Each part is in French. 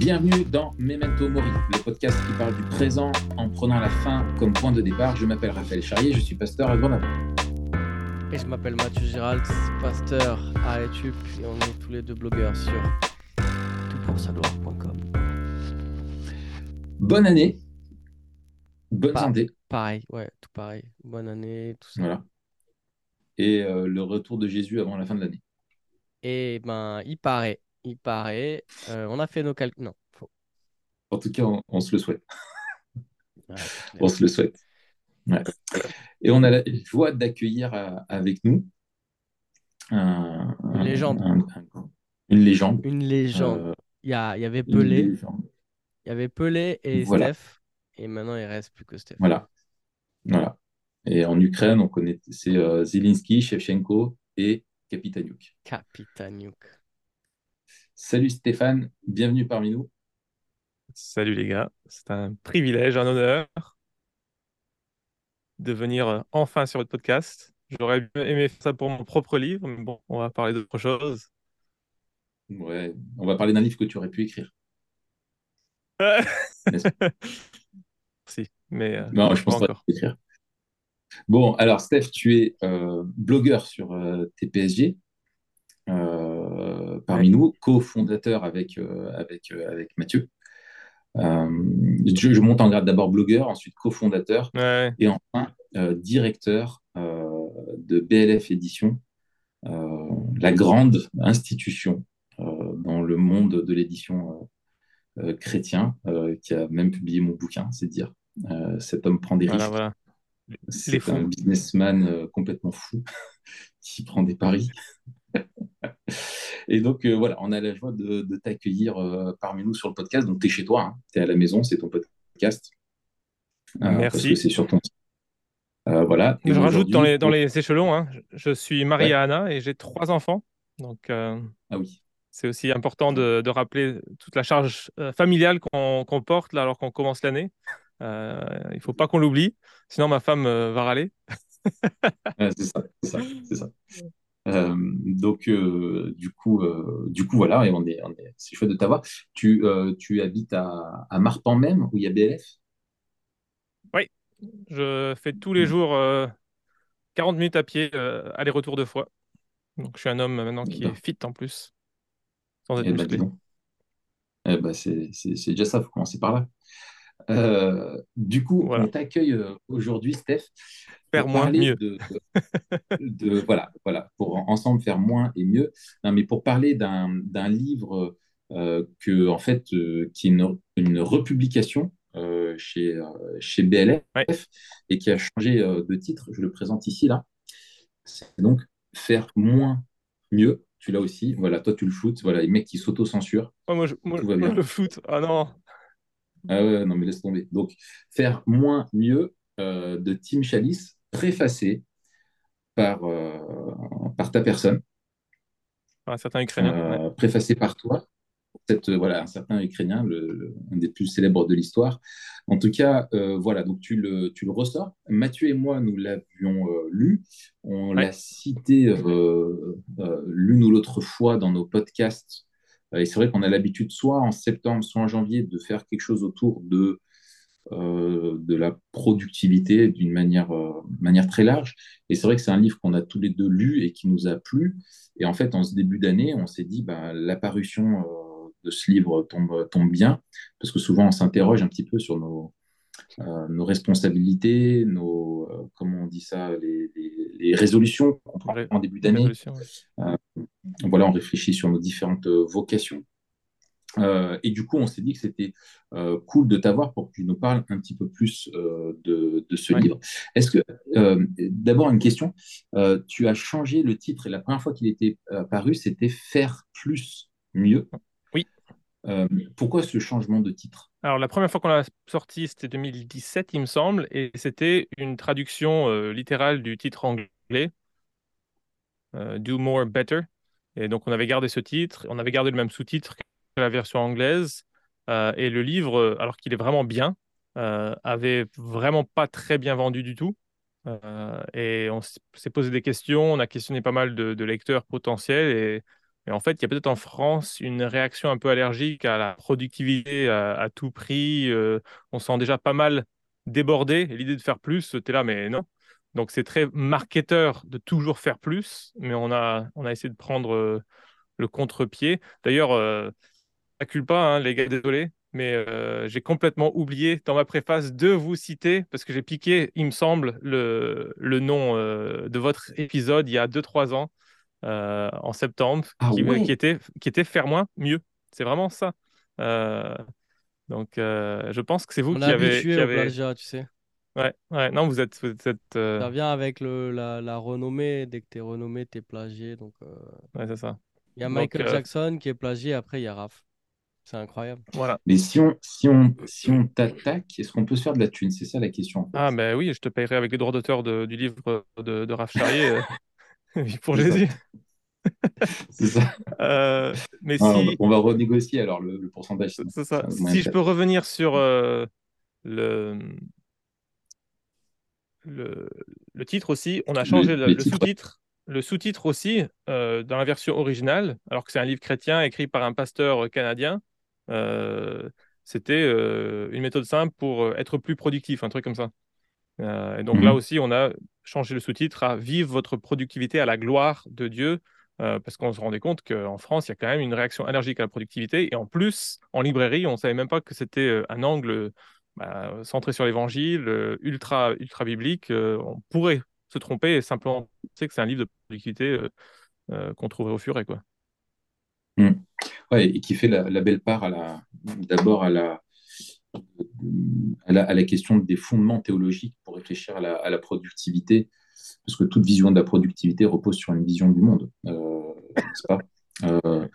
Bienvenue dans Memento Mori, le podcast qui parle du présent en prenant la fin comme point de départ. Je m'appelle Raphaël Charrier, je suis pasteur à Grenoble. Et je m'appelle Mathieu Giralt, pasteur à Etup et on est tous les deux blogueurs sur toutpoursagloire.com. Bonne année, bonne Pa- santé, Pareil, ouais, tout pareil. Bonne année, tout ça. voilà. Et euh, le retour de Jésus avant la fin de l'année. Et ben, il paraît, il paraît, euh, on a fait nos calculs. Non, faux. En tout cas, on, on se le souhaite. Ouais. On se le souhaite. Ouais. Et on a la joie d'accueillir euh, avec nous un- Une un- légende. un- un- une légende. Une légende. Euh, Il y a, il y avait Pelé, légende. il y avait Pelé et Voilà. Steph. Et maintenant, il reste plus que Steph. Voilà. Voilà. Et en Ukraine, on connaît c'est euh, Zelensky, Shevchenko et Kapitaniuk. Capitaniuk. Salut Stéphane, bienvenue parmi nous. Salut les gars, c'est un privilège, un honneur de venir euh, enfin sur votre podcast. J'aurais aimé faire ça pour mon propre livre, mais bon, on va parler d'autre chose. Ouais, on va parler d'un livre que tu aurais pu écrire. N'est-ce Si, mais euh, Non, je pense pas encore. écrire. Bon, alors Steph, tu es euh, blogueur sur euh, TPSG, euh, parmi Ouais. nous, cofondateur avec, euh, avec, euh, avec Mathieu. Euh, je, je monte en grade d'abord blogueur, ensuite cofondateur Ouais, et enfin directeur de BLF Édition, la grande institution dans le monde de l'édition chrétien, qui a même publié mon bouquin, c'est dire. Cet homme prend des risques. voilà. C'est un businessman complètement fou qui prend des paris. Et donc, euh, voilà, on a la joie de, de t'accueillir euh, parmi nous sur le podcast. Donc, tu es chez toi, tu es à la maison, c'est ton podcast. Euh, Merci. c'est sur ton site. Voilà. Et Je rajoute dans les, dans les échelons, hein, je, suis marié Ouais. à Anna et j'ai trois enfants. Donc, Ah oui. c'est aussi important de, de rappeler toute la charge familiale qu'on porte là, alors qu'on commence l'année. Euh, il ne faut pas qu'on l'oublie, sinon ma femme euh, va râler. Ouais, c'est ça, c'est ça, c'est ça. Euh, donc, euh, du coup, euh, du coup, voilà, et on est, on est- c'est chouette de t'avoir. Tu, tu habites à, à Marpan même, où il y a BLF? Je fais tous les Mm. jours euh, 40 minutes à pied, aller-retour deux fois. Donc je suis un homme maintenant qui est fit en plus, sans être Eh ben, musclé. Eh ben, c'est c'est- c'est déjà ça, il faut commencer par là. Euh, du coup, Voilà. on t'accueille euh, aujourd'hui, Steph, Faire pour moins, mieux. de, de- voilà, voilà, pour en- ensemble faire moins et mieux. Non, mais pour parler d'un livre euh, que, en fait, euh, qui est une, une republication chez, chez BLF Ouais. et qui a changé de titre. Je le présente ici, là. C'est donc Faire moins mieux. Tu l'as aussi. Voilà, toi, tu le shootes. Voilà, les mecs qui s'auto-censurent. Oh, moi, je, moi, moi, bien. le foot, ah non. Ah ouais, non, mais laisse tomber. Donc, faire moins mieux euh, de Tim Chalice, préfacé par, euh, par ta personne, Ah, certains Ukrainiens. ouais. euh, préfacé par toi, Cette, voilà, un certain Ukrainien, le, le- un des plus célèbres de l'histoire. En tout cas, euh, voilà, donc tu le, tu le ressors. Mathieu et moi, nous l'avions euh, lu. On Ouais. l'a cité euh, l'une ou l'autre fois dans nos podcasts. Euh, Et c'est vrai qu'on a l'habitude, soit en septembre, soit en janvier, de faire quelque chose autour de, euh, de la productivité d'une manière, euh, manière très large. Et c'est vrai que c'est un livre qu'on a tous les deux lu et qui nous a plu. Et en fait, en ce début d'année, on s'est dit, bah, l'apparition euh, de ce livre tombe, tombe bien, parce que souvent on s'interroge un petit peu sur nos, euh, nos responsabilités, nos, euh, comment on dit ça, les, les- les résolutions qu'on prend Ré- en début d'année. Voilà, on réfléchit sur nos différentes euh, vocations. Euh, et du coup, on s'est dit que c'était euh, cool de t'avoir pour que tu nous parles un petit peu plus euh, de, de ce Ouais. livre. Est-ce que, d'abord, une question, tu as changé le titre et la première fois qu'il était paru, c'était Faire plus, mieux. Oui. Pourquoi ce changement de titre? Alors, la première fois qu'on l'a sorti, c'était 2017, il me semble, et c'était une traduction littérale du titre anglais, Do More Better. Et donc, on avait gardé ce titre, on avait gardé le même sous-titre que la version anglaise, euh, et le livre, euh, alors qu'il est vraiment bien, euh, avait vraiment pas très bien vendu du tout. Et on s'est posé des questions, on a questionné pas mal de, lecteurs potentiels, et, en fait, il y a peut-être en France une réaction un peu allergique à la productivité à, tout prix. On sent déjà pas mal débordé. L'idée de faire plus, tu es là, mais non. Donc, c'est très marketeur de toujours faire plus. Mais on a, on a essayé de prendre euh, le contre-pied. D'ailleurs, euh, culpa, hein, les gars, désolé. Mais euh, j'ai complètement oublié dans ma préface de vous citer, parce que j'ai piqué, il me semble, le, le nom de votre épisode il y a 2-3 ans. Euh, en septembre ah qui, qui, était, qui était faire moins, mieux. C'est vraiment ça. Euh, donc, euh, je pense que c'est vous qui avez. Qui avez... plagiat, tu sais. Ouais, ouais, non, vous êtes. Vous êtes Ça vient avec le, la, la renommée. Dès que tu es renommé, tu es plagié. Donc, Ouais, c'est ça. Il y a Michael Jackson qui est plagié, après il y a Raph. C'est incroyable. Voilà. Mais si on, si on, si on t'attaque, est-ce qu'on peut se faire de la thune? C'est ça la question. Ah, ben oui, je te paierai avec les droits d'auteur du livre de, de Raph Charrier. pour Jésus. c'est ça. Euh, mais ah, si... On va renégocier alors le, pourcentage. C'est ça. Si je peux revenir sur euh, le... le... le titre aussi, on a changé le, sous-titre. Le sous-titre aussi, euh, dans la version originale, alors que c'est un livre chrétien écrit par un pasteur canadien, c'était une méthode simple pour être plus productif, un truc comme ça. et donc là mhm. aussi, on a changer le sous-titre à Vive votre productivité à la gloire de Dieu, euh, parce qu'on se rendait compte qu'en France, il y a quand même une réaction allergique à la productivité. Et en plus, en librairie, on ne savait même pas que c'était euh, un angle bah, centré sur l'évangile, euh, ultra, ultra biblique. on pourrait se tromper et simplement penser que c'est un livre de productivité qu'on trouverait au furet. Quoi. Mmh. Ouais, et qui fait la, belle part d'abord à la, question des fondements théologiques pour réfléchir à la, productivité, parce que toute vision de la productivité repose sur une vision du monde, euh, pas? Euh,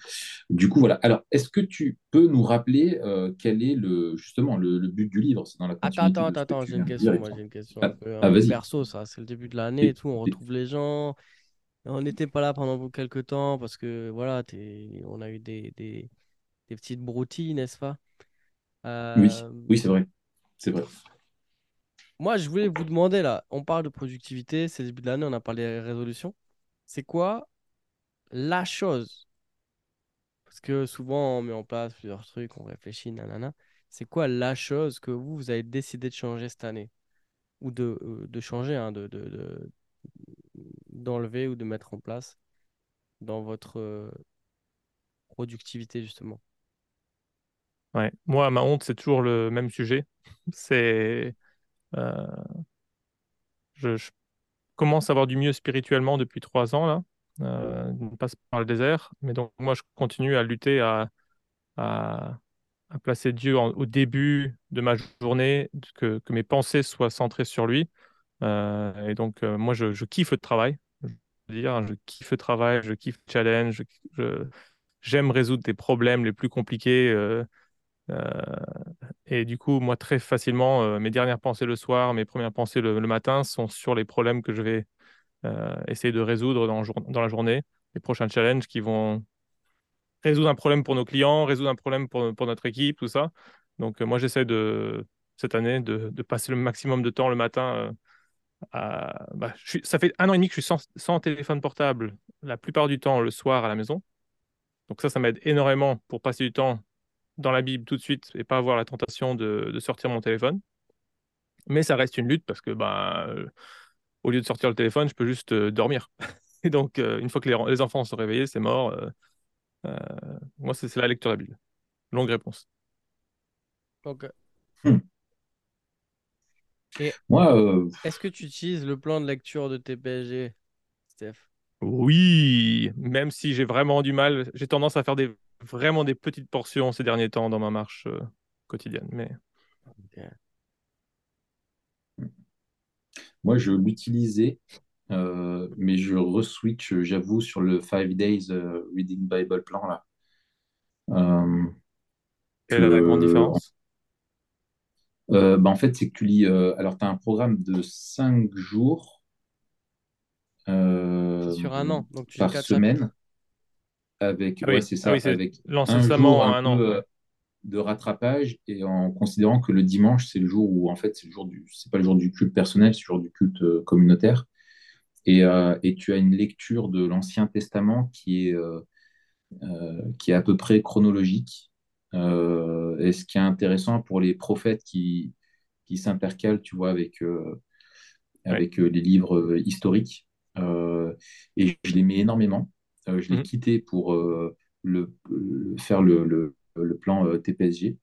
du coup, voilà. Alors, est-ce que tu peux nous rappeler euh, quel est le justement le, but du livre? C'est dans la Attends, attends, attends, j'ai une question. Moi, j'ai une question ah, un ah, perso, ça. C'est le début de l'année et, tout. On retrouve les gens. On n'était pas là pendant quelques temps parce que voilà, on a eu des, des, des petites broutilles, n'est-ce pas? Oui, oui c'est vrai. C'est vrai. Moi, je voulais vous demander là, on parle de productivité, c'est le début de l'année, on a parlé des résolutions. C'est quoi la chose Parce que souvent, on met en place plusieurs trucs, on réfléchit, nanana. C'est quoi la chose que vous, vous avez décidé de changer cette année? Ou de, euh, changer, hein, de, de, d'enlever ou de mettre en place dans votre euh, productivité, justement? Ouais. Moi, ma honte, c'est toujours le même sujet. C'est. Euh, je, commence à avoir du mieux spirituellement depuis trois ans, là. Euh, on passe par le désert. Mais donc, moi, je continue à lutter à, placer Dieu au début de ma journée, que, mes pensées soient centrées sur lui. Euh, et donc, moi, je, kiffe le travail. Je veux dire, je kiffe le travail, je kiffe le challenge, j'aime résoudre des problèmes les plus compliqués. Euh, et du coup, moi, très facilement, euh, mes dernières pensées le soir, mes premières pensées le, matin sont sur les problèmes que je vais euh, essayer de résoudre dans, la journée, les prochains challenges qui vont résoudre un problème pour nos clients, résoudre un problème pour, notre équipe, tout ça. Donc, moi, j'essaie de, cette année de, passer le maximum de temps le matin. À, bah, ça fait un an et demi que je suis sans, sans, téléphone portable la plupart du temps le soir à la maison. Donc ça, ça m'aide énormément pour passer du temps dans la Bible tout de suite et pas avoir la tentation de, sortir mon téléphone. Mais ça reste une lutte parce que bah, au lieu de sortir le téléphone, je peux juste euh, dormir. Et donc, euh, une fois que les, enfants sont réveillés, c'est mort. moi, c'est la lecture de la Bible. Longue réponse. Ok. Hmm. Et Moi, est-ce que tu utilises le plan de lecture de TPG, Steph? Oui, même si j'ai vraiment du mal, j'ai tendance à faire des vraiment des petites portions ces derniers temps dans ma marche euh, quotidienne. Mais... Moi, je l'utilisais, euh, mais je reswitch, j'avoue, sur le 5 Days euh, Reading Bible Plan. Là. Quelle est la grande différence? Bah, En fait, c'est que tu lis. alors, tu as un programme de 5 jours. sur un an, donc tu par semaine avec, ah c'est ça, ah avec un jour un, an. Euh, de rattrapage et en considérant que le dimanche, c'est le jour où, en fait, c'est le jour du, c'est pas le jour du culte personnel, c'est le jour du culte euh, communautaire. Et, euh, et, tu as une lecture de l'Ancien Testament qui est, qui est à peu près chronologique. et ce qui est intéressant pour les prophètes qui, qui s'intercalent, tu vois, avec, avec les livres historiques. et je l'aimais énormément. je l'ai mhm. quitté pour le, faire le, le, le plan TPSG.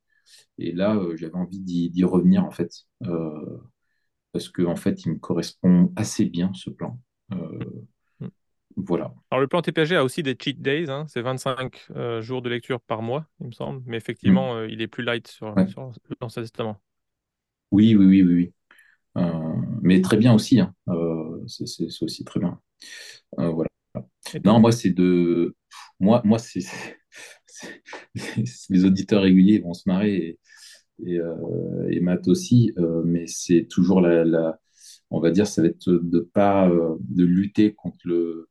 Et là, j'avais envie d'y revenir, en fait, parce qu'en en fait, il me correspond assez bien, ce plan. Mm. Voilà. Alors, le plan TPG a aussi des cheat days. Hein. C'est 25 jours de lecture par mois, il me semble. Mais effectivement, mm. il est plus light sur, sur l'Ancien Testament. Oui, oui, oui, oui. oui. mais très bien aussi. Hein. c'est aussi très bien. voilà. Non, moi, c'est de. Moi, moi c'est les auditeurs réguliers vont se marrer et, et, Matt aussi, mais c'est toujours la, on va dire, ça va être de pas de lutter contre le,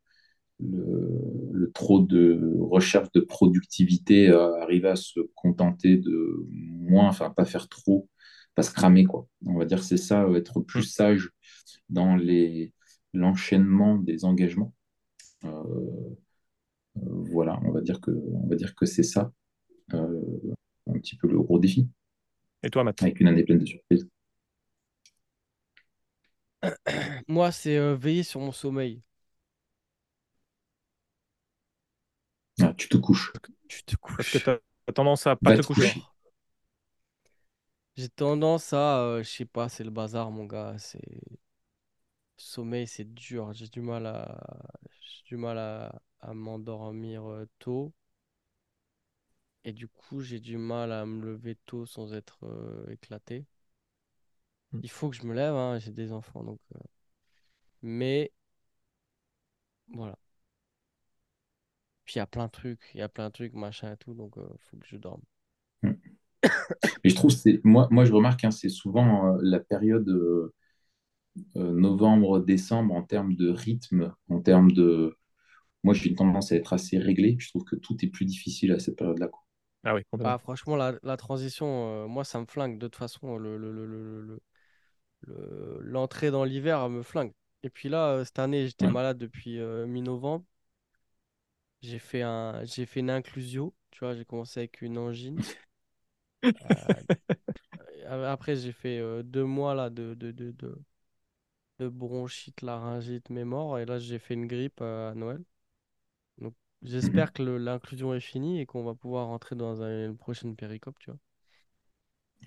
le, trop de recherche de productivité, arriver à se contenter de moins, enfin pas faire trop, pas se cramer quoi. On va dire c'est ça, être plus sage dans les l'enchaînement des engagements. Voilà, on va dire que on va dire que c'est ça un petit peu le gros défi. Et toi, Matt? Avec une année pleine de surprises. Moi, c'est euh, veiller sur mon sommeil. Ah, tu te couches. Tu te Parce que tu as tendance à pas te coucher. J'ai tendance à, euh, je sais pas, c'est le bazar, mon gars. C'est sommeil, c'est dur. J'ai du mal à, j'ai du mal à, à m'endormir euh, tôt. Et du coup, j'ai du mal à me lever tôt sans être euh, éclaté. Hmm. Il faut que je me lève, hein, j'ai des enfants. Donc, euh, Mais voilà. Puis il y a plein de trucs, il y a plein de trucs, machin et tout, donc il faut que je dorme. Hmm. Et je trouve, c'est moi, moi je remarque, hein, c'est souvent la période novembre-décembre en termes de rythme, en termes de. Moi, j'ai une tendance à être assez réglé. Je trouve que tout est plus difficile à cette période-là. Ah oui, ah, franchement, la, la transition, euh, moi, ça me flingue. De toute façon, le, le, le, l'entrée dans l'hiver me flingue. Et puis là, euh, cette année, j'étais malade depuis euh, mi-novembre. J'ai fait, un, j'ai fait une inclusio. Tu vois, j'ai commencé avec une angine. après, j'ai fait deux mois là, de, de, de, de, de bronchite, laryngite, mémoire. Et là, j'ai fait une grippe à Noël. J'espère mhm. que l'inclusion est finie et qu'on va pouvoir rentrer dans une prochaine péricope, tu vois.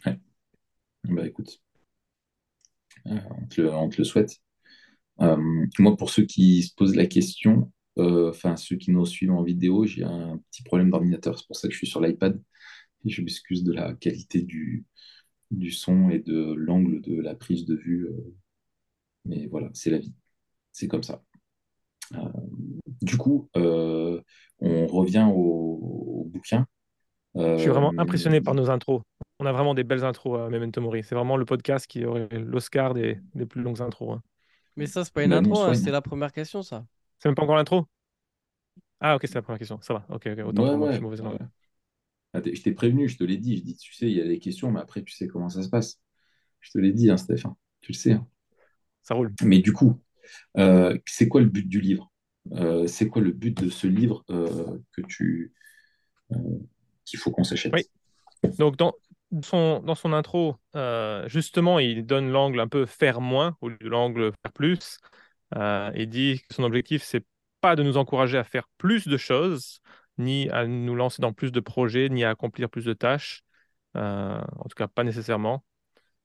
Ouais. Bah écoute, euh, on, te le, souhaite. Euh, moi, pour ceux qui se posent la question, euh, enfin ceux qui nous suivent en vidéo, j'ai un petit problème d'ordinateur, c'est pour ça que je suis sur l'iPad. Et je m'excuse de la qualité du, du son et de l'angle de la prise de vue. Mais voilà, c'est la vie. C'est comme ça. du coup, on revient au, bouquin. Je suis vraiment euh, impressionné par nos intros. On a vraiment des belles intros à Memento Mori. C'est vraiment le podcast qui aurait l'Oscar des, des, plus longues intros. Hein. Mais ça, c'est pas une bah, intro, hein, c'est la première question, ça. C'est même pas encore l'intro? Ah, ok, c'est la première question. Ça va. Ok, ok. Autant pour moi, je suis mauvaise ah, je t'ai prévenu, je te l'ai dit. Je dis, tu sais, il y a des questions, mais après, tu sais comment ça se passe. Je te l'ai dit, hein, Stéphane. Tu le sais. Hein. Ça roule. Mais du coup, euh, c'est quoi le but du livre? Euh, c'est quoi le but de ce livre euh, que tu qu'il faut qu'on s'achète? Oui. Donc dans son, dans son intro, justement, il donne l'angle un peu faire moins au lieu de l'angle faire plus. il dit que son objectif, c'est pas de nous encourager à faire plus de choses, ni à nous lancer dans plus de projets, ni à accomplir plus de tâches. en tout cas, pas nécessairement.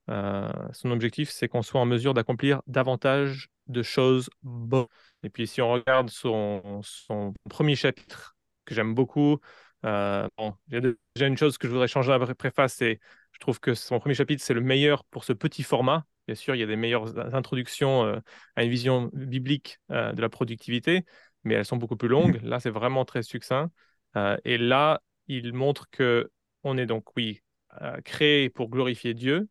Son objectif, c'est qu'on soit en mesure d'accomplir davantage de choses bonnes. Et puis, si on regarde son, son premier chapitre, que j'aime beaucoup, euh, bon, il y a déjà une chose que je voudrais changer à la préface, c'est je trouve que son premier chapitre, c'est le meilleur pour ce petit format. Bien sûr, il y a des meilleures introductions euh, à une vision biblique euh, de la productivité, mais elles sont beaucoup plus longues. Là, c'est vraiment très succinct. et là, il montre que on est donc, oui, créé pour glorifier Dieu,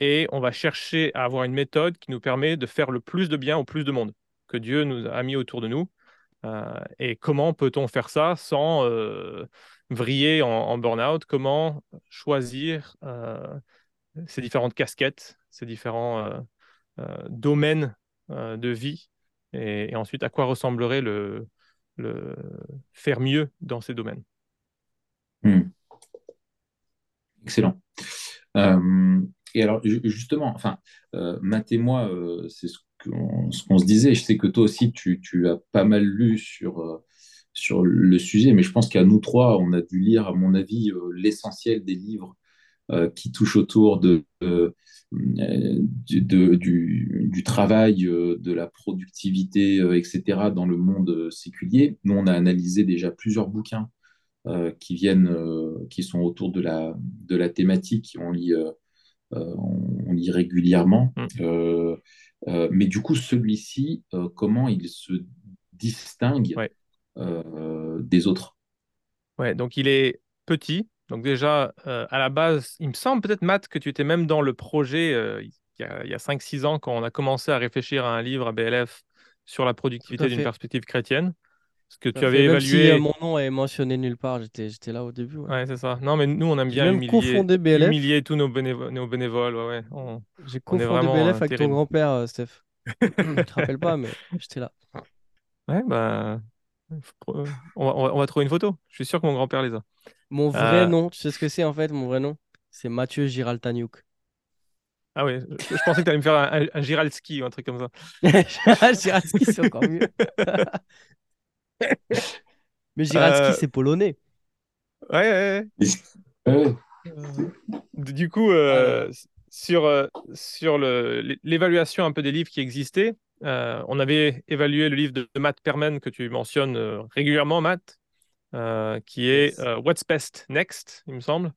et on va chercher à avoir une méthode qui nous permet de faire le plus de bien au plus de monde que Dieu nous a mis autour de nous. Euh, et comment peut-on faire ça sans euh, vriller en, burn-out? Comment choisir euh, ces différentes casquettes, ces différents domaines de vie? Et, ensuite, à quoi ressemblerait le, faire mieux dans ces domaines? Hmm. Excellent. Et alors, justement, enfin, euh, Matt et moi, euh, c'est ce qu'on se disait. Je sais que toi aussi, tu, as pas mal lu sur, euh, sur le sujet, mais je pense qu'à nous trois, on a dû lire, à mon avis, l'essentiel des livres qui touchent autour de, du, du, travail, de la productivité, etc., dans le monde séculier. Nous, on a analysé déjà plusieurs bouquins qui viennent, qui sont autour de la, de la thématique. On lit euh, on, lit régulièrement. Mm. Euh, euh, mais du coup, celui-ci, comment il se distingue des autres? Ouais, donc il est petit. Donc déjà, à la base, il me semble peut-être, Matt, que tu étais même dans le projet il y a, 5-6 ans quand on a commencé à réfléchir à un livre à BLF sur la productivité d'une perspective chrétienne. Ce que tu avais évalué. Si, euh, mon nom est mentionné nulle part, j'étais là au début. Ouais, c'est ça. Non, mais nous, on aime bien humilier, BLF. humilier tous nos, bénévoles. Nos bénévoles ouais, J'ai confondu BLF avec ton grand-père, euh, Steph. Je te rappelle pas, mais j'étais là. Ouais, bah. On va, on va, trouver une photo. Je suis sûr que mon grand-père les a. Mon vrai euh, nom, tu sais ce que c'est en fait, mon vrai nom? C'est Mathieu Giraltaniuk. Ah oui, je, pensais que tu allais me faire un, un, Giralski ou un truc comme ça. Giralski, c'est encore mieux. Mais Giralski, euh, c'est polonais. Ouais, ouais, Du coup, euh, sur, euh, sur l'évaluation un peu des livres qui existaient, on avait évalué le livre de, Matt Perman que tu mentionnes régulièrement, Matt, qui est What's Best Next, il me semble.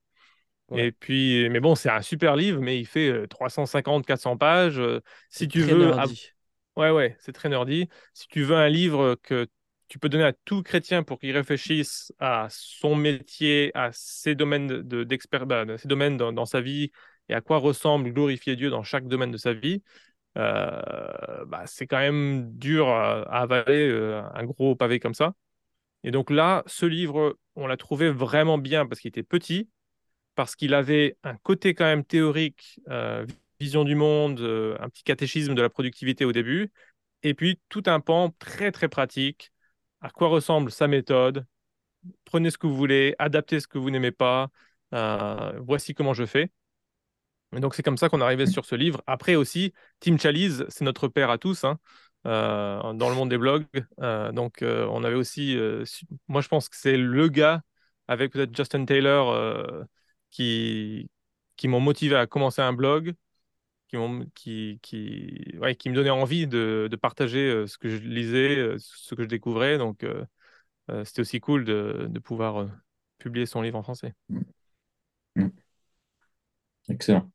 Et puis, mais bon, c'est un super livre, mais il fait 350-400 pages. si tu veux. Ouais, ouais, c'est très nerdy. Si tu veux un livre que tu peux donner à tout chrétien pour qu'il réfléchisse à son métier, à ses domaines d'expert, bah, ses domaines dans, sa vie et à quoi ressemble glorifier Dieu dans chaque domaine de sa vie. Euh, bah, c'est quand même dur à, avaler euh, un gros pavé comme ça. Et donc là, ce livre, on l'a trouvé vraiment bien parce qu'il était petit, parce qu'il avait un côté quand même théorique, euh, vision du monde, un petit catéchisme de la productivité au début, et puis tout un pan très très pratique à quoi ressemble sa méthode, prenez ce que vous voulez, adaptez ce que vous n'aimez pas, euh, voici comment je fais. Et donc c'est comme ça qu'on arrivé sur ce livre. Après aussi, Tim Chalice, c'est notre père à tous hein, euh, dans le monde des blogs. Euh, donc on avait aussi, moi je pense que c'est le gars avec peut-être Justin Taylor qui, qui m'ont motivé à commencer un blog qui, qui, ouais, qui me donnait envie de, de, partager euh, ce que je lisais, euh, ce que je découvrais. Donc, euh, c'était aussi cool de, de pouvoir publier son livre en français. Mm. Mm. Excellent.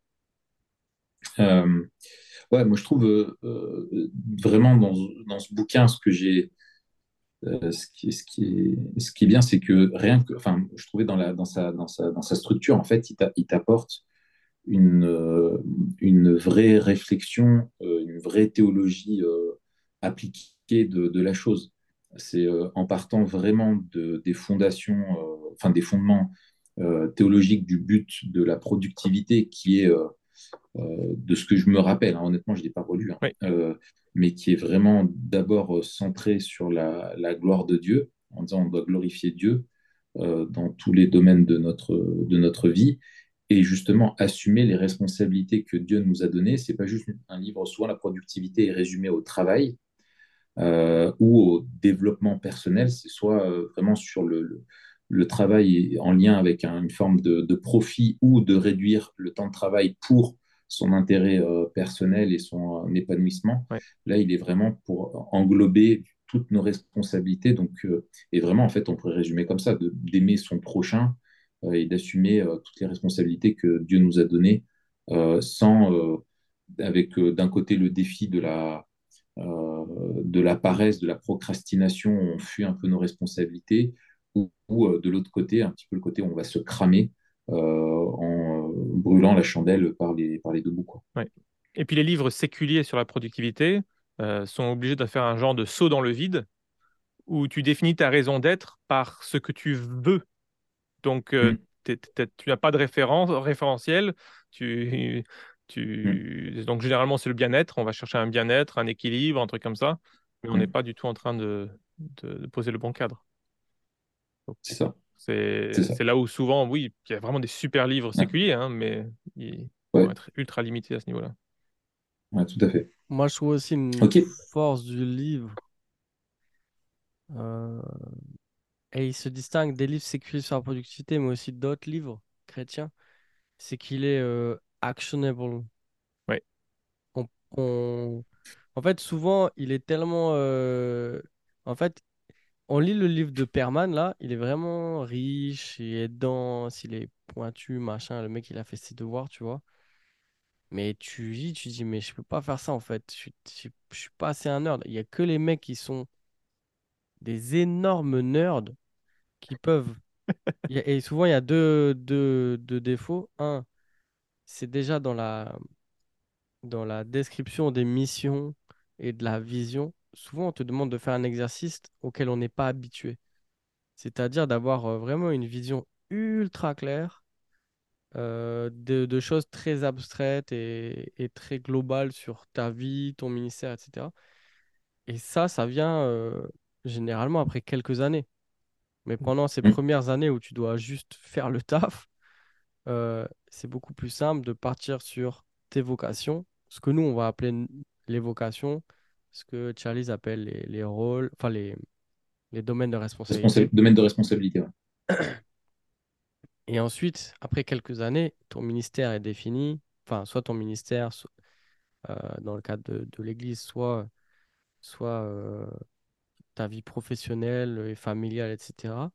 ouais, moi je trouve vraiment dans, dans, ce bouquin ce que j'ai. ce, qui, ce, qui est, ce qui est bien, c'est que rien que. Enfin, je trouvais dans, la, dans, sa, dans, sa, dans sa structure, en fait, il t'apporte une, euh, une vraie réflexion, euh, une vraie théologie euh, appliquée de, de, la chose. C'est en partant vraiment de, des fondations, enfin des fondements théologiques du but de la productivité qui est de ce que je me rappelle, hein, honnêtement, je ne l'ai pas relu, hein, mais qui est vraiment d'abord centré sur la, la, gloire de Dieu, en disant on doit glorifier Dieu dans tous les domaines de notre, de notre vie, et justement assumer les responsabilités que Dieu nous a données. C'est pas juste un livre, souvent la productivité est résumée au travail euh, ou au développement personnel, c'est soit euh, vraiment sur le, le, travail en lien avec une forme de, de, profit ou de réduire le temps de travail pour son intérêt euh, personnel et son épanouissement. Là, il est vraiment pour englober toutes nos responsabilités. Donc, et vraiment, en fait, on pourrait résumer comme ça, d'aimer son prochain, et d'assumer euh, toutes les responsabilités que Dieu nous a données euh, sans, avec d'un côté le défi de la, de la paresse, de la procrastination, on fuit un peu nos responsabilités, ou, de l'autre côté, un petit peu le côté où on va se cramer en brûlant la chandelle par les, par les deux bouts. Quoi. Et puis les livres séculiers sur la productivité sont obligés de faire un genre de saut dans le vide, où tu définis ta raison d'être par ce que tu veux donc, euh, mm. tu n'as pas de référence, référentiel. Tu, tu... Mm. Donc, généralement, c'est le bien-être. On va chercher un bien-être, un équilibre, un truc comme ça. Mais on n'est mm. pas du tout en train de, de, de poser le bon cadre. C'est ça. C'est là où souvent, oui, il y a vraiment des super livres Ouais. séculiers, hein, mais ils Ouais. vont être ultra limités à ce niveau-là. Ouais, tout à fait. Moi, je trouve aussi une force du livre. euh, et il se distingue des livres sécurisés sur la productivité, mais aussi d'autres livres chrétiens. C'est qu'il est euh, actionable. Ouais. On, on- En fait, souvent, il est tellement. euh, En fait, on lit le livre de Perman, là, il est vraiment riche, il est dense, il est pointu, machin. Le mec, il a fait ses devoirs, tu vois. Mais tu lis, tu dis, mais je peux pas faire ça, en fait. Je je suis pas assez un nerd. Il y a que les mecs qui sont des énormes nerds qui peuvent. Et souvent, il y a deux, deux, deux défauts. Un, c'est déjà dans la, dans la description des missions et de la vision. Souvent, on te demande de faire un exercice auquel on n'est pas habitué. C'est-à-dire d'avoir euh, vraiment une vision ultra claire euh, de, de choses très abstraites et, et très globales sur ta vie, ton ministère, etc. Et ça, ça vient euh, généralement après quelques années. Mais pendant ces Mm. premières années où tu dois juste faire le taf, euh, c'est beaucoup plus simple de partir sur tes vocations, ce que nous, on va appeler les vocations, ce que Charlie appelle les, les rôles, enfin les, les domaines de responsabilité. Responsa- Domaine de responsabilité. ouais. Et ensuite, après quelques années, ton ministère est défini, enfin, soit ton ministère, euh, dans le cadre de, de l'Église, soit, soit euh, ta vie professionnelle et familiale, etc.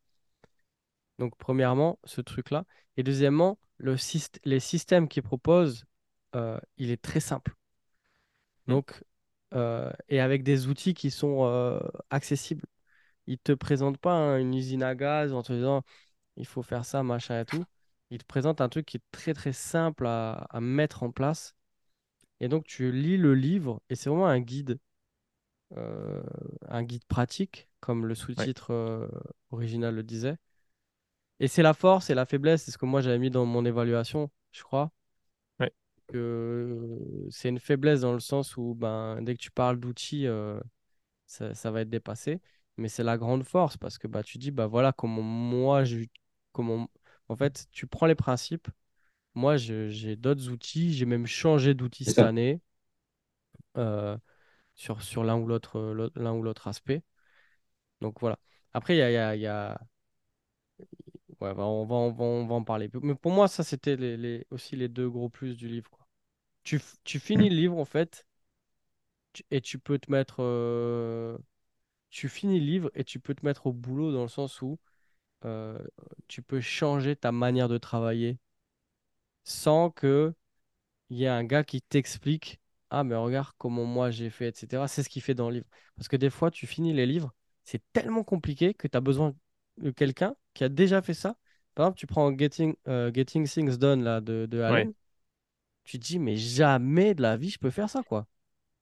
Donc, premièrement, ce truc-là. Et deuxièmement, le syst- les systèmes qu'ils proposent, euh, il est très simple. Mm. Donc, euh, et avec des outils qui sont euh, accessibles. Ils ne te présentent pas hein, une usine à gaz en te disant il faut faire ça, machin et tout. Ils te présentent un truc qui est très très simple à, à mettre en place. Et donc, tu lis le livre et c'est vraiment un guide, euh, un guide pratique, comme le sous-titre euh, original le disait. Et c'est la force et la faiblesse, c'est ce que moi j'avais mis dans mon évaluation, je crois. Ouais. Que c'est une faiblesse dans le sens où ben, dès que tu parles d'outils, euh, ça, ça va être dépassé. Mais c'est la grande force parce que bah, tu dis, bah voilà comment moi, comment... en fait, tu prends les principes. Moi, j'ai d'autres outils. J'ai même changé d'outil cette année euh, sur, sur l'un ou l'autre l'autre- l'un ou l'autre aspect. Donc voilà. Après, il y a, y a- y a- Ouais, bah, on va, on va, on va en parler. Mais pour moi, ça, c'était les, aussi les deux gros plus du livre. Tu, tu finis le livre, en fait, et tu peux te mettre... euh, Tu finis le livre et tu peux te mettre au boulot dans le sens où euh, tu peux changer ta manière de travailler sans que il y ait un gars qui t'explique, ah, mais regarde comment moi j'ai fait, etc. C'est ce qu'il fait dans le livre. Parce que des fois, tu finis les livres, c'est tellement compliqué que tu as besoin de quelqu'un qui a déjà fait ça. Par exemple, tu prends Getting, euh, Getting Things Done là, de, de Allen, tu te dis, mais jamais de la vie je peux faire ça, quoi.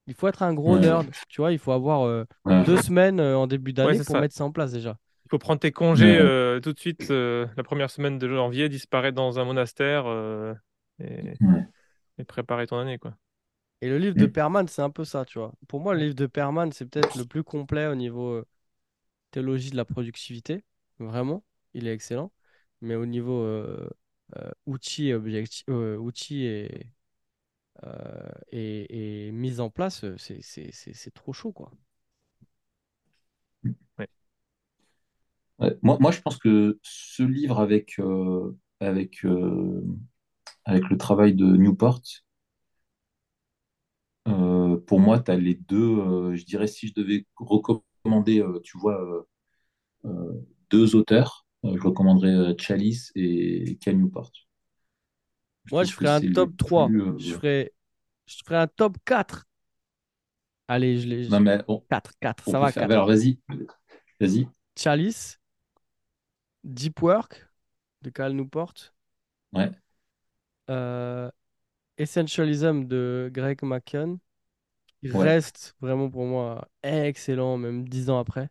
Il faut être un gros Ouais. nerd, tu vois, il faut avoir euh, Ouais. deux semaines euh, en début d'année pour ça. mettre ça en place déjà. Il faut prendre tes congés Ouais. euh, tout de suite, euh, la première semaine de janvier, disparaître dans un monastère euh, et, Ouais. et préparer ton année, quoi. Et le livre de Mm. Perman, c'est un peu ça, tu vois. Pour moi, le livre de Perman, c'est peut-être le plus complet au niveau euh, théologie de la productivité. Vraiment, il est excellent. Mais au niveau euh, euh, outils objectifs, outils et, et, et mise en place, c'est, c'est, c'est, c'est trop chaud, quoi. Ouais, Moi, moi, je pense que ce livre avec, avec, avec le travail de Newport, euh, pour moi, tu as les deux. euh, je dirais, si je devais recommander, euh, tu vois, deux auteurs, je recommanderais Chalice et Cal Newport. Je Moi, je ferais un les top 3. plus, euh, Je ferais, je ferais un top 4. Allez, je l'ai. Non, mais on, 4, 4, on ça va, faire. 4. Alors, vas-y, vas-y. Chalice, Deep Work de Cal Newport, Ouais, euh, Essentialism de Greg McKeown, qui Ouais. reste vraiment pour moi excellent, même dix ans après.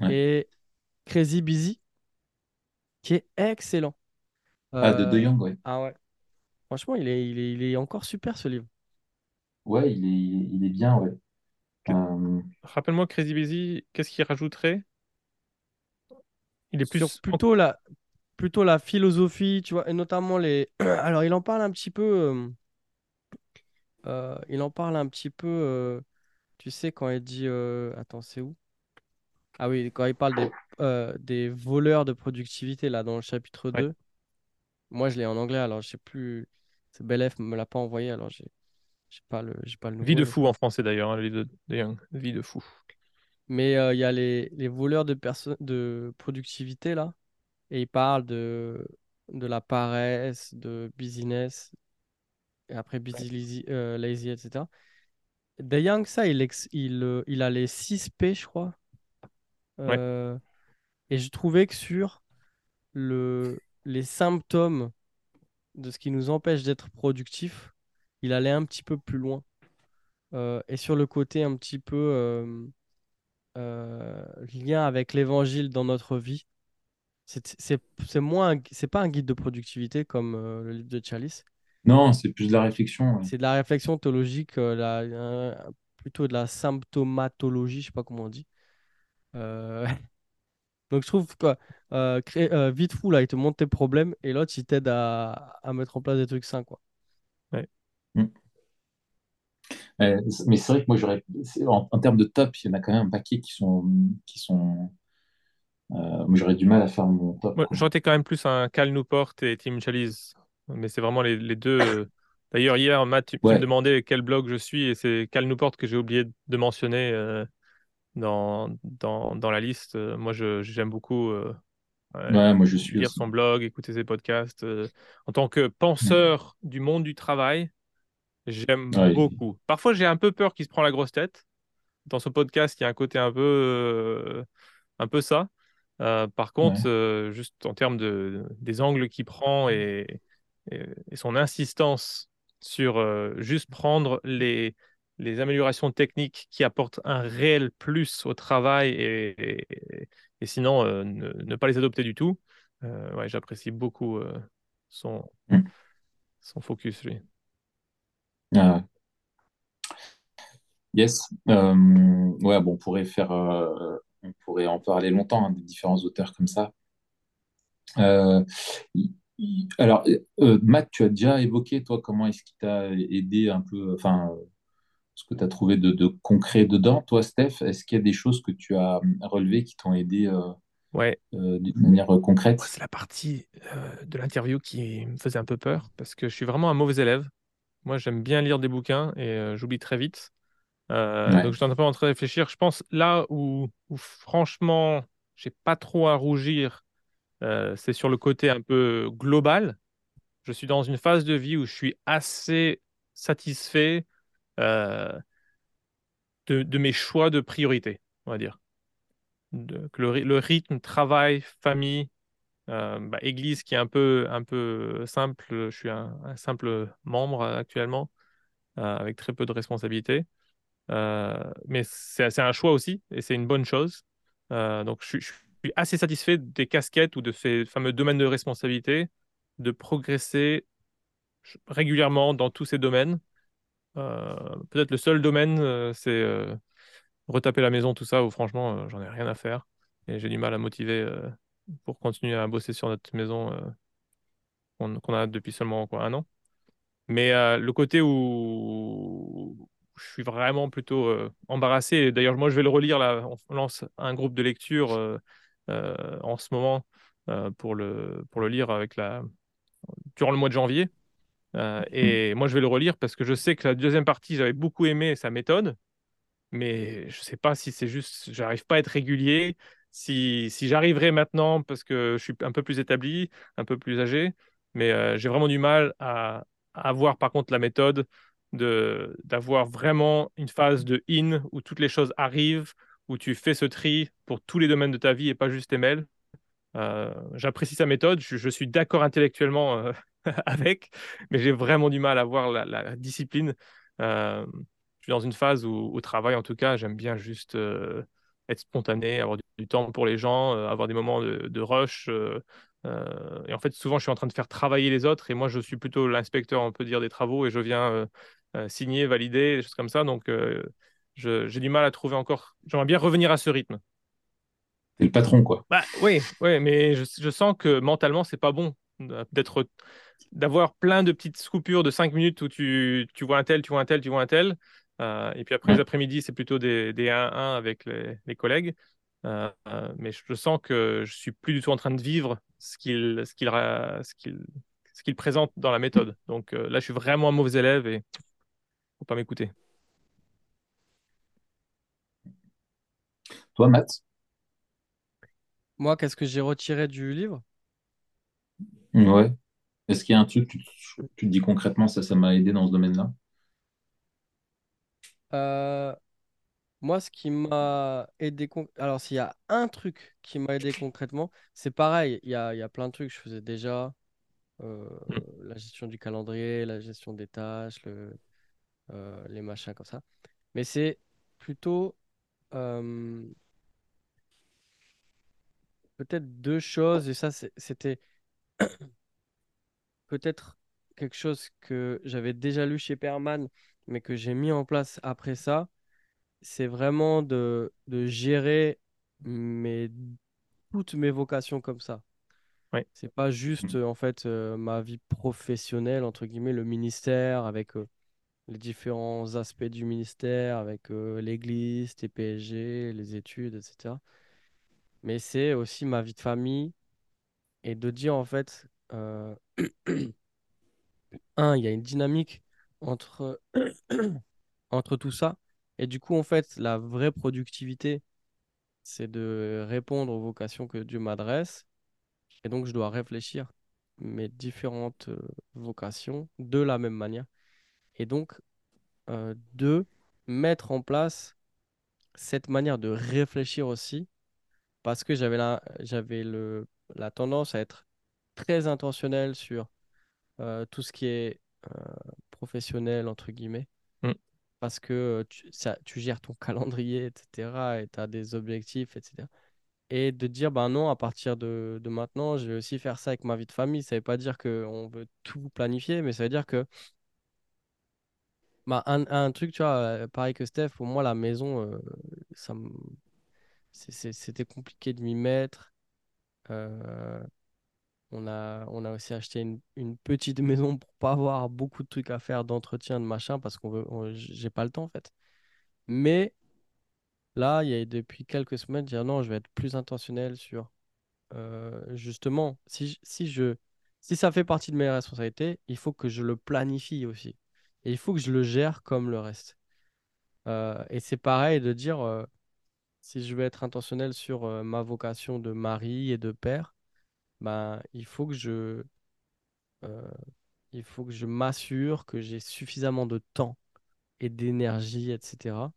Ouais. Et Crazy Busy, qui est excellent. ah, de De Euh, Jong, ouais. ah ouais. Franchement, il est, il est, il est encore super ce livre. Ouais, il est, il est bien, ouais. Euh, Rappelle-moi, Crazy Busy, qu'est-ce qu'il rajouterait? Il est plus. Sur plutôt la, plutôt la philosophie, tu vois, et notamment les. Alors, il en parle un petit peu. euh, euh, il en parle un petit peu. euh, tu sais, quand il dit. euh, Attends, c'est où? Ah oui, quand il parle des, des voleurs de productivité, là, dans le chapitre Ouais. 2. Moi, je l'ai en anglais, alors je sais plus. Belef me l'a pas envoyé, alors j'ai j'ai pas le, j'ai pas le Vie nouveau, de mais- fou en français d'ailleurs, hein, le livre de de Young. Vie de fou. Mais il y a les, les voleurs de, de productivité, là. Et il parle de, de la paresse, de business, et après busy, lazy, euh, lazy, etc. De Young, ça, il, ex- il, euh, il a les 6 P, je crois. Ouais. Euh, et je trouvais que sur le, les symptômes de ce qui nous empêche d'être productif, il allait un petit peu plus loin. Euh, et sur le côté un petit peu lien avec l'évangile dans notre vie, c'est c'est- c'est moins, c'est pas un guide de productivité comme euh, le livre de Chalice. Non, c'est plus de la réflexion. ouais. C'est de la réflexion théologique, euh, la- euh, plutôt de la symptomatologie, je sais pas comment on dit. Euh, Donc je trouve que euh, créer, euh, vite fou, là, il te montre tes problèmes et l'autre, il t'aide à, à mettre en place des trucs sains, quoi. Euh, mais c'est vrai que moi, j'aurais, en, en termes de top, il y en a quand même un paquet qui sont, qui sont. Euh, j'aurais du mal à faire mon top. Quoi. j'aurais quand même plus un Cal Newport et Tim Chalice. Mais c'est vraiment les, les deux. euh. D'ailleurs, hier, Matt, tu, Ouais. me demandais quel blog je suis et c'est Cal Newport que j'ai oublié de mentionner euh, dans, dans, dans la liste. Moi, j'aime beaucoup euh, ouais, Ouais, moi, je suis lire aussi. son blog, écouter ses podcasts. euh. En tant que penseur du monde du travail, j'aime Ouais, il- beaucoup. Parfois, j'ai un peu peur qu'il se prend la grosse tête. Dans son podcast, il y a un côté un peu, un peu ça. Euh, par contre, Ouais. euh, juste en termes de, des angles qu'il prend et, et, et son insistance sur euh, juste prendre les, les améliorations techniques qui apportent un réel plus au travail et, et, et sinon euh, ne, ne pas les adopter du tout, euh, ouais, j'apprécie beaucoup euh, son, Mm. son focus, lui. Ah. Yes. Ouais, bon, on pourrait faire, on pourrait en parler longtemps, hein, des différents auteurs comme ça. Euh, alors, euh, Matt, tu as déjà évoqué, toi, comment est-ce qu'il t'a aidé un peu, enfin, ce que tu as trouvé de, de concret dedans. Toi, Steph, est-ce qu'il y a des choses que tu as relevées qui t'ont aidé euh, Ouais, d'une manière concrète? C'est la partie de l'interview qui me faisait un peu peur parce que je suis vraiment un mauvais élève. Moi, j'aime bien lire des bouquins et j'oublie très vite. Euh, Ouais. donc, je suis un peu en train de réfléchir. Je pense là où, où franchement, j'ai pas trop à rougir, euh, c'est sur le côté un peu global. Je suis dans une phase de vie où je suis assez satisfait euh, de, de mes choix de priorité, on va dire. De- que le, ry- le rythme, travail, famille, bah, église qui est un peu, un peu simple. Je suis un, un simple membre actuellement, avec très peu de responsabilités. Euh, mais c'est un choix aussi, et c'est une bonne chose. Euh, donc, je, suis- assez satisfait des casquettes ou de ces fameux domaines de responsabilité, de progresser régulièrement dans tous ces domaines. Euh, peut-être le seul domaine, c'est retaper la maison, tout ça, où franchement, j'en ai rien à faire. Et j'ai du mal à motiver pour continuer à bosser sur notre maison qu'on a depuis seulement un an. Mais le côté où je suis vraiment plutôt euh, embarrassé, d'ailleurs, moi, je vais le relire là. On lance un groupe de lecture euh, euh, en ce moment pour le, pour le lire avec la... durant le mois de janvier. Euh, et moi, je vais le relire parce que je sais que la deuxième partie, j'avais beaucoup aimé sa méthode, mais je sais pas si c'est juste, j'arrive pas à être régulier. Si, si j'arriverai maintenant parce que je suis un peu plus établi, un peu plus âgé, mais euh, j'ai vraiment du mal à, à avoir par contre la méthode de d'avoir vraiment une phase de in où toutes les choses arrivent, où tu fais ce tri pour tous les domaines de ta vie et pas juste tes mails. Euh, j'apprécie sa méthode, je, suis d'accord intellectuellement euh, avec, mais j'ai vraiment du mal à avoir la, discipline. Euh, je suis dans une phase où, au travail, en tout cas, j'aime bien juste être spontané, avoir du, du temps pour les gens, avoir des moments de, de rush. et en fait, souvent, je suis en train de faire travailler les autres, et moi, je suis plutôt l'inspecteur, on peut dire, des travaux, et je viens euh, signer, valider, des choses comme ça. Donc, euh, J'ai du mal à trouver encore. J'aimerais bien revenir à ce rythme. T'es le patron, quoi. Bah, oui, oui, mais je, je sens que mentalement, c'est pas bon d'être, d'avoir plein de petites coupures de 5 minutes où tu, tu vois un tel, tu vois un tel, tu vois un tel. Euh, et puis après, les après-midi, c'est plutôt des, des 1-1 avec les, les collègues. Euh, mais je, sens que je suis plus du tout en train de vivre ce qu'il ce qu'il ce présente dans la méthode. Donc euh, là, je suis vraiment un mauvais élève et faut pas m'écouter. Toi, Matt? Moi, qu'est-ce que j'ai retiré du livre? Ouais. Est-ce qu'il y a un truc, tu, te- tu te dis concrètement, ça, ça m'a aidé dans ce domaine-là? Euh, moi, ce qui m'a aidé, con- alors s'il y a un truc qui m'a aidé concrètement, c'est pareil, il y a, il y a plein de trucs que je faisais déjà, euh, Mm. la gestion du calendrier, la gestion des tâches, le, euh, les machins comme ça. Mais c'est plutôt euh, peut-être deux choses, et ça, c'était peut-être quelque chose que j'avais déjà lu chez Perman, mais que j'ai mis en place après ça. C'est vraiment de, de gérer mes, toutes mes vocations comme ça. Ouais. C'est pas juste euh, en fait euh, ma vie professionnelle, entre guillemets, le ministère avec euh, les différents aspects du ministère, avec euh, l'église, TPSG, les études, etc. Mais c'est aussi ma vie de famille et de dire en fait, euh, un, il y a une dynamique entre, entre tout ça. Et du coup, en fait, la vraie productivité, c'est de répondre aux vocations que Dieu m'adresse. Et donc, je dois réfléchir mes différentes euh, vocations de la même manière. Et donc, euh, deux, mettre en place cette manière de réfléchir aussi, parce que j'avais la, j'avais le, la tendance à être très intentionnel sur euh, tout ce qui est euh, professionnel, entre guillemets, Mm. parce que tu, ça, tu gères ton calendrier, etc., et tu as des objectifs, etc. Et de dire, ben non, à partir de, de maintenant, je vais aussi faire ça avec ma vie de famille. Ça ne veut pas dire qu'on veut tout planifier, mais ça veut dire que bah, un, un truc, tu vois, pareil que Steph, pour moi, la maison, euh, ça c'était compliqué de m'y mettre. Euh, on a, on a aussi acheté une, une petite maison pour pas avoir beaucoup de trucs à faire d'entretien, de machin, parce qu'on veut, j'ai pas le temps, en fait. Mais là, il y a depuis quelques semaines, dire non, je vais être plus intentionnel sur euh, justement, si, je- si, je, si ça fait partie de mes responsabilités, il faut que je le planifie aussi. Et il faut que je le gère comme le reste. Euh, et c'est pareil de dire, euh, si je veux être intentionnel sur euh, ma vocation de mari et de père, ben, il faut que je, il faut que je m'assure que j'ai suffisamment de temps et d'énergie, etc.,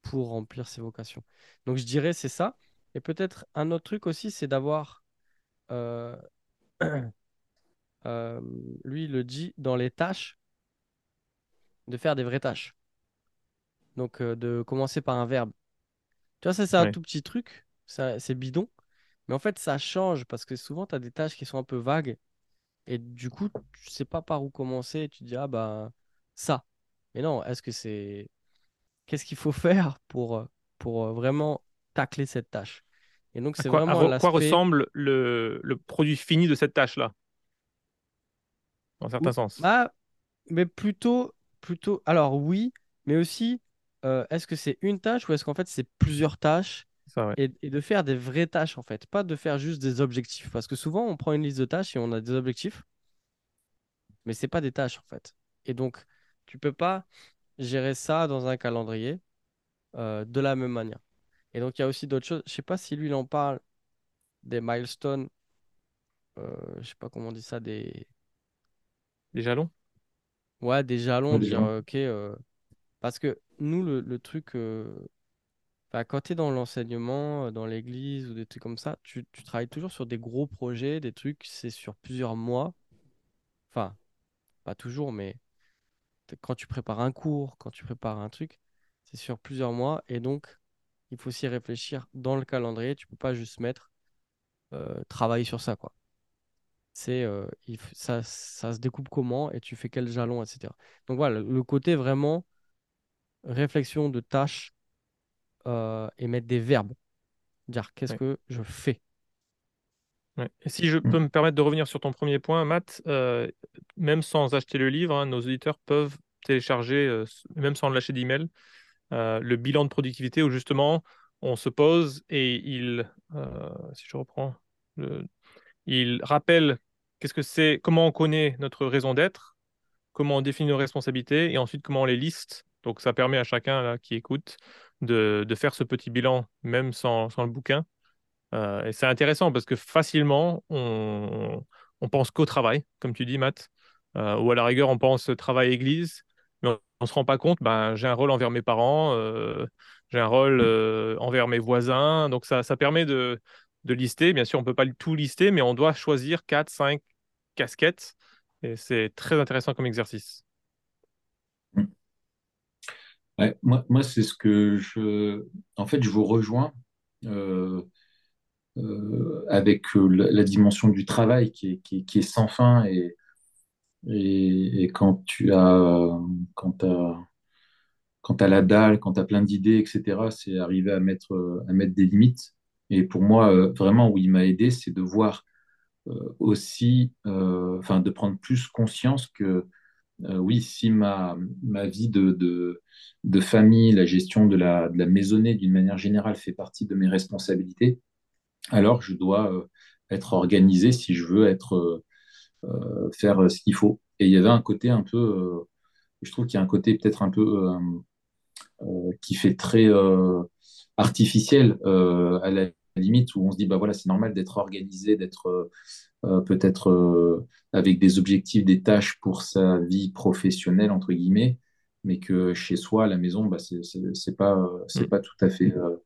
pour remplir ces vocations. Donc je dirais c'est ça. Et peut-être un autre truc aussi, c'est d'avoir lui, le dit dans les tâches, de faire des vraies tâches. Donc, euh, de commencer par un verbe. Tu vois, ça, c'est un Ouais. tout petit truc, c'est bidon, mais en fait, ça change parce que souvent, tu as des tâches qui sont un peu vagues et du coup, tu sais pas par où commencer. Tu te dis, ah bah, ça. Mais non, est-ce que c'est. Qu'est-ce qu'il faut faire pour, euh, pour euh, vraiment tacler cette tâche? Et donc, À c'est à vraiment re- quoi ressemble le, le produit fini de cette tâche-là, dans certains Ou- sens? Ah, mais plutôt, plutôt. Alors oui, mais aussi, euh, est-ce que c'est une tâche ou est-ce qu'en fait c'est plusieurs tâches Ça, ouais. et, et de faire des vraies tâches en fait, pas de faire juste des objectifs. Parce que souvent on prend une liste de tâches et on a des objectifs, mais c'est pas des tâches en fait. Et donc tu peux pas gérer ça dans un calendrier euh, de la même manière. Et donc il y a aussi d'autres choses. Je sais pas si lui il en parle des milestones. Euh, je sais pas comment on dit ça, des Des jalons? Ouais des jalons, des dire ok. euh, Parce que nous, le, le truc, euh, quand tu es dans l'enseignement, euh, dans l'église ou des trucs comme ça, tu, tu travailles toujours sur des gros projets, des trucs, c'est sur plusieurs mois. Enfin, pas toujours, mais quand tu prépares un cours, quand tu prépares un truc, c'est sur plusieurs mois. Et donc, il faut aussi réfléchir dans le calendrier. Tu peux pas juste mettre euh, travailler sur ça, quoi. C'est euh, ça, ça se découpe comment et tu fais quel jalon, etc. Donc voilà, le le côté vraiment réflexion de tâches euh, et mettre des verbes. Dire qu'est-ce que je fais. Et si je peux me permettre de revenir sur ton premier point, Matt, euh, même sans acheter le livre, hein, nos auditeurs peuvent télécharger, même sans lâcher d'email, le bilan de productivité où justement on se pose et il, si je reprends, il rappelle qu'est-ce que c'est, comment on connaît notre raison d'être, comment on définit nos responsabilités et ensuite comment on les liste. Donc ça permet à chacun là, qui écoute de, de faire ce petit bilan même sans, sans le bouquin. Euh, et c'est intéressant parce que facilement, on, on pense qu'au travail, comme tu dis, Matt, euh, ou à la rigueur, on pense travail-église, mais on ne se rend pas compte, ben, j'ai un rôle envers mes parents, euh, j'ai un rôle envers mes voisins. Donc ça, ça permet de, de lister. Bien sûr, on ne peut pas tout lister, mais on doit choisir 4, 5 casquettes. Et c'est très intéressant comme exercice. moi, moi c'est ce que je. En fait, je vous rejoins euh, euh, avec euh, la, dimension du travail qui est, sans fin. Et, et, quand tu as, quand quand as la dalle, quand tu as plein d'idées, etc., c'est arriver à mettre, à mettre des limites. Et pour moi, vraiment, où il m'a aidé, c'est de voir aussi, enfin, de prendre plus conscience que euh, oui, si ma, ma vie de, de, famille, la gestion de la, de la maisonnée d'une manière générale fait partie de mes responsabilités, alors je dois euh, être organisé si je veux être, euh, faire ce qu'il faut. Et il y avait un côté un peu, je trouve qu'il y a un côté peut-être un peu qui fait très artificiel à la limite où on se dit bah voilà c'est normal d'être organisé d'être euh, peut-être euh, avec des objectifs, des tâches pour sa vie professionnelle, entre guillemets, mais que chez soi, à la maison, bah, c'est pas, c'est pas tout à fait, euh,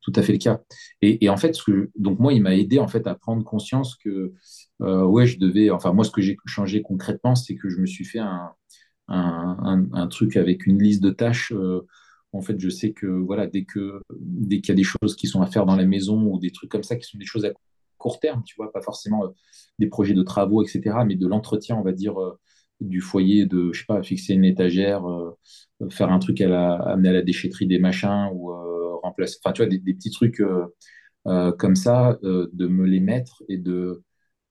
tout à fait le cas. Et, et en fait, ce que, donc moi, il m'a aidé en fait à prendre conscience que, ouais, je devais, enfin moi, ce que j'ai changé concrètement, c'est que je me suis fait un, un, un, truc avec une liste de tâches. En fait, je sais que voilà, dès qu'il y a des choses qui sont à faire dans la maison ou des trucs comme ça qui sont des choses à court terme, tu vois, pas forcément euh, des projets de travaux, etc., mais de l'entretien, on va dire, euh, du foyer, de, je sais pas, fixer une étagère, euh, faire un truc à la, amener à la déchetterie des machins ou remplacer, enfin, tu vois, des, petits trucs comme ça, de me les mettre et de,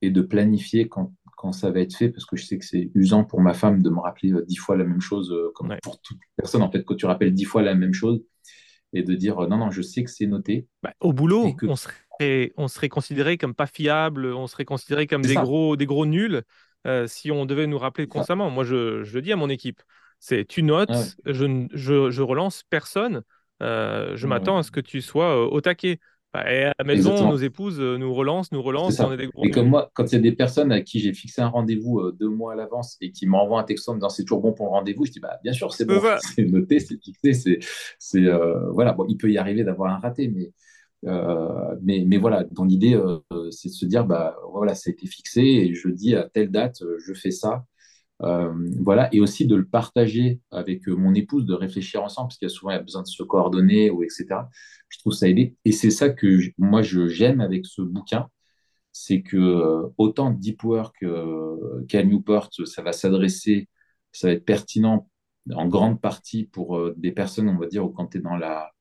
et de planifier quand, quand ça va être fait, parce que je sais que c'est usant pour ma femme de me rappeler dix fois la même chose, comme pour toute personne, en fait, quand tu rappelles dix fois la même chose, et de dire non, non, je sais que c'est noté. Bah, au boulot, on serait on serait considéré comme pas fiable, on serait considéré comme des gros, des gros nuls euh, si on devait nous rappeler constamment. Moi, je, je, le dis à mon équipe, c'est tu notes, je, je, je, relance personne, euh, je m'attends à ce que tu sois euh, au taquet. Bah, et à la maison, nos épouses nous relancent, nous relancent. On est des gros et comme moi, quand il y a des personnes à qui j'ai fixé un rendez-vous deux mois à l'avance et qui m'envoient un texto en me disant c'est toujours bon pour le rendez-vous, je dis bah, bien sûr, c'est bon, c'est noté, c'est fixé. c'est voilà, bon, il peut y arriver d'avoir un raté, mais euh, mais, mais, voilà, dans l'idée, euh, c'est de se dire, bah, voilà, ça a été fixé et je dis à telle date, euh, je fais ça. Voilà, et aussi de le partager avec mon épouse, de réfléchir ensemble, parce qu'il y a souvent il y a besoin de se coordonner, ou etc. Je trouve ça aidé. Et c'est ça que moi, j'aime avec ce bouquin, c'est que autant Deep Work qu'à Newport, ça va s'adresser, ça va être pertinent en grande partie pour des personnes, on va dire, quand tu es dans la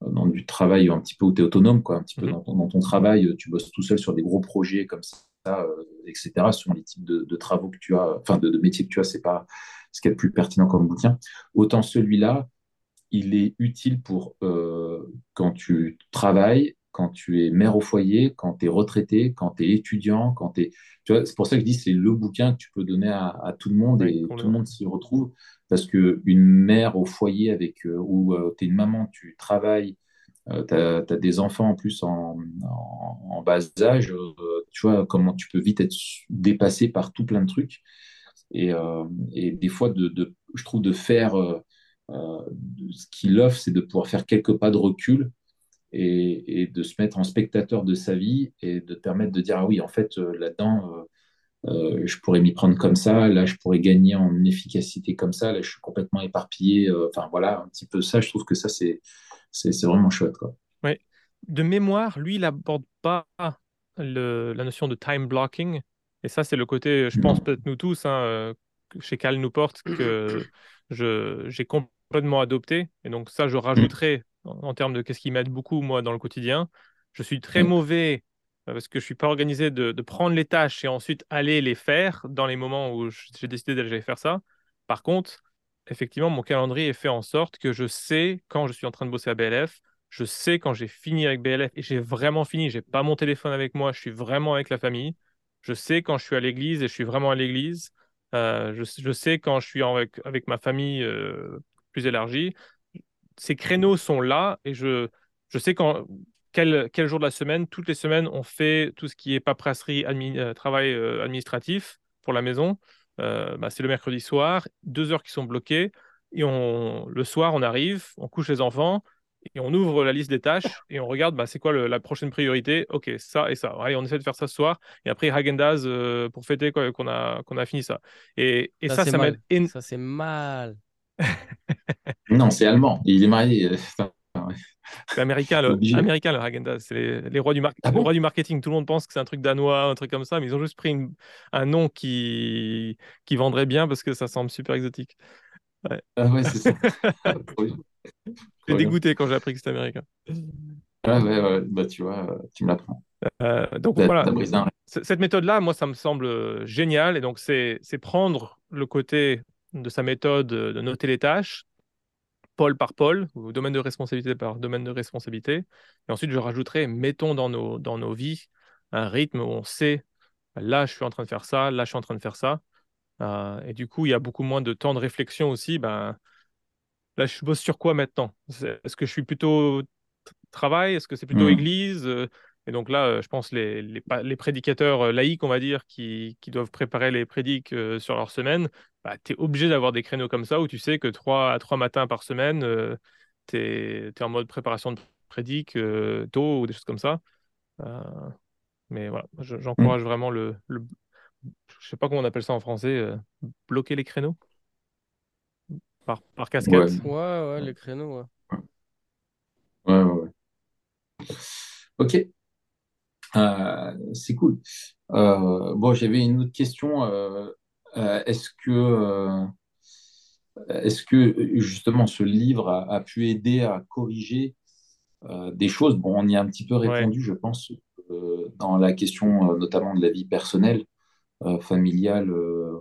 dans du travail un petit peu où tu es autonome, quoi, un petit peu mhm. dans ton, travail, tu bosses tout seul sur des gros projets comme ça, euh, etc., sur les types de, travaux que tu as, enfin de, métiers que tu as, c'est pas ce qui est le plus pertinent comme bouquin. Autant celui-là, il est utile pour euh, quand tu travailles, quand tu es mère au foyer, quand tu es retraité, quand tu es étudiant, quand tu es... C'est pour ça que je dis c'est le bouquin que tu peux donner à, tout le monde et tout le monde s'y retrouve. Parce qu'une mère au foyer avec, euh, où euh, tu es une maman, tu travailles, euh, tu as, des enfants en plus en, bas âge, tu vois comment tu peux vite être dépassé par tout plein de trucs. Et, et des fois, je trouve de faire... ce qu'il offre, c'est de pouvoir faire quelques pas de recul et, de se mettre en spectateur de sa vie et de permettre de dire ah oui en fait euh, là-dedans euh, euh, je pourrais m'y prendre comme ça là je pourrais gagner en efficacité comme ça là je suis complètement éparpillé enfin voilà un petit peu ça je trouve que ça c'est c'est vraiment chouette quoi oui de mémoire lui il n'aborde pas le, la notion de time blocking et ça c'est le côté je pense peut-être nous tous hein, chez Cal Newport que j'ai complètement adopté et donc ça je rajouterai en, termes de qu'est-ce qui m'aide beaucoup, moi, dans le quotidien. Je suis très Mm. mauvais euh, parce que je suis pas organisé de, de prendre les tâches et ensuite aller les faire dans les moments où j'ai décidé d'aller faire ça. Par contre, effectivement, mon calendrier est fait en sorte que je sais quand je suis en train de bosser à BLF, je sais quand j'ai fini avec BLF et j'ai vraiment fini, j'ai pas mon téléphone avec moi, je suis vraiment avec la famille. Je sais quand je suis à l'église et je suis vraiment à l'église. Euh, je, sais quand je suis avec, ma famille euh, plus élargie. Ces créneaux sont là et je, sais quand, quel, jour de la semaine, toutes les semaines, on fait tout ce qui est paperasserie, euh, travail administratif pour la maison. Euh, bah, c'est le mercredi soir, deux heures qui sont bloquées. Et on, le soir, on arrive, on couche les enfants et on ouvre la liste des tâches et on regarde bah, c'est quoi le- la prochaine priorité? Ok, ça et ça. Allez, on essaie de faire ça ce soir. Et après, Häagen-Dazs euh, pour fêter quoi, qu'on a, qu'on a fini ça. Et, et ça, c'est ça, mal. m'aide Ça, c'est mal. Non, c'est allemand. Il est marié. Ouais. C'est américain, le, américain. C'est les, les rois du, mar- Ah les bon rois du marketing. Tout le monde pense que c'est un truc danois, un truc comme ça, mais ils ont juste pris une- un nom qui, qui vendrait bien parce que ça semble super exotique. Ah ouais, c'est ça. Ah, bien. dégoûté quand j'ai appris que c'était américain. Ah ouais, ouais, bah tu vois, euh, tu me l'apprends. Euh, donc T'as voilà, t'as un cette méthode-là, moi, ça me semble euh, génial. Et donc, c'est c'est prendre le côté de sa méthode de noter les tâches, pôle par pôle, ou domaine de responsabilité par domaine de responsabilité. Et ensuite, je rajouterai, mettons dans nos, dans nos vies un rythme où on sait, là, je suis en train de faire ça, là, je suis en train de faire ça. Euh, et du coup, il y a beaucoup moins de temps de réflexion aussi. Ben, là, je bosse sur quoi maintenant? Est-ce que je suis plutôt travail? Est-ce que c'est plutôt Hmm. église? Euh, Et donc là, je pense les, les, prédicateurs euh, laïcs, on va dire, qui, qui doivent préparer les prédics euh, sur leur semaine, bah, tu es obligé d'avoir des créneaux comme ça où tu sais que trois à trois matins par semaine, tu es, en mode préparation de prédic euh, tôt ou des choses comme ça. Euh, mais voilà, je- j'encourage vraiment le, le. Je sais pas comment on appelle ça en français, euh, bloquer les créneaux par, par casquette. Ouais. Ouais, ouais, les créneaux, ouais. Ouais, ouais, ouais. Ok, Euh, c'est cool. Euh, bon, j'avais une autre question. Euh, est-ce que, euh, est-ce que justement ce livre a, a pu aider à corriger euh, des choses? Bon, on y a un petit peu Ouais. répondu, je pense, dans la question notamment de la vie personnelle, familiale,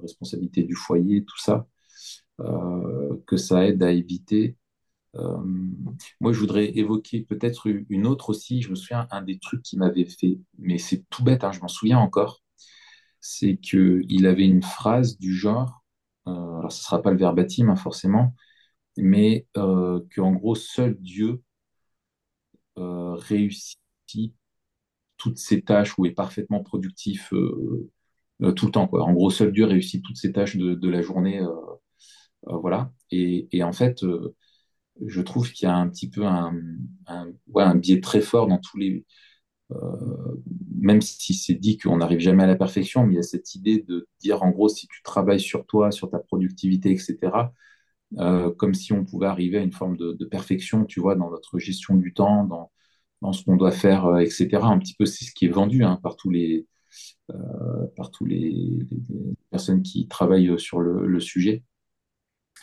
responsabilité du foyer, tout ça, que ça aide à éviter. Euh, moi, je voudrais évoquer peut-être une autre aussi. Je me souviens, un des trucs qui m'avait fait, mais c'est tout bête, hein, je m'en souviens encore, c'est qu'il avait une phrase du genre, euh, alors ce ne sera pas le verbatim hein, forcément, mais euh, qu'en gros, seul Dieu euh, réussit toutes ses tâches ou est parfaitement productif euh, tout le temps. Quoi. En gros, seul Dieu réussit toutes ses tâches de, la journée. voilà. Et, en fait, je trouve qu'il y a un petit peu un biais très fort dans tous les. Euh, même si c'est dit qu'on n'arrive jamais à la perfection, mais il y a cette idée de dire en gros, si tu travailles sur toi, sur ta productivité, etc., euh, comme si on pouvait arriver à une forme de, perfection, tu vois, dans notre gestion du temps, dans, dans ce qu'on doit faire, euh, etc. Un petit peu, c'est ce qui est vendu hein, par tous les, par tous les, personnes qui travaillent sur le, le sujet.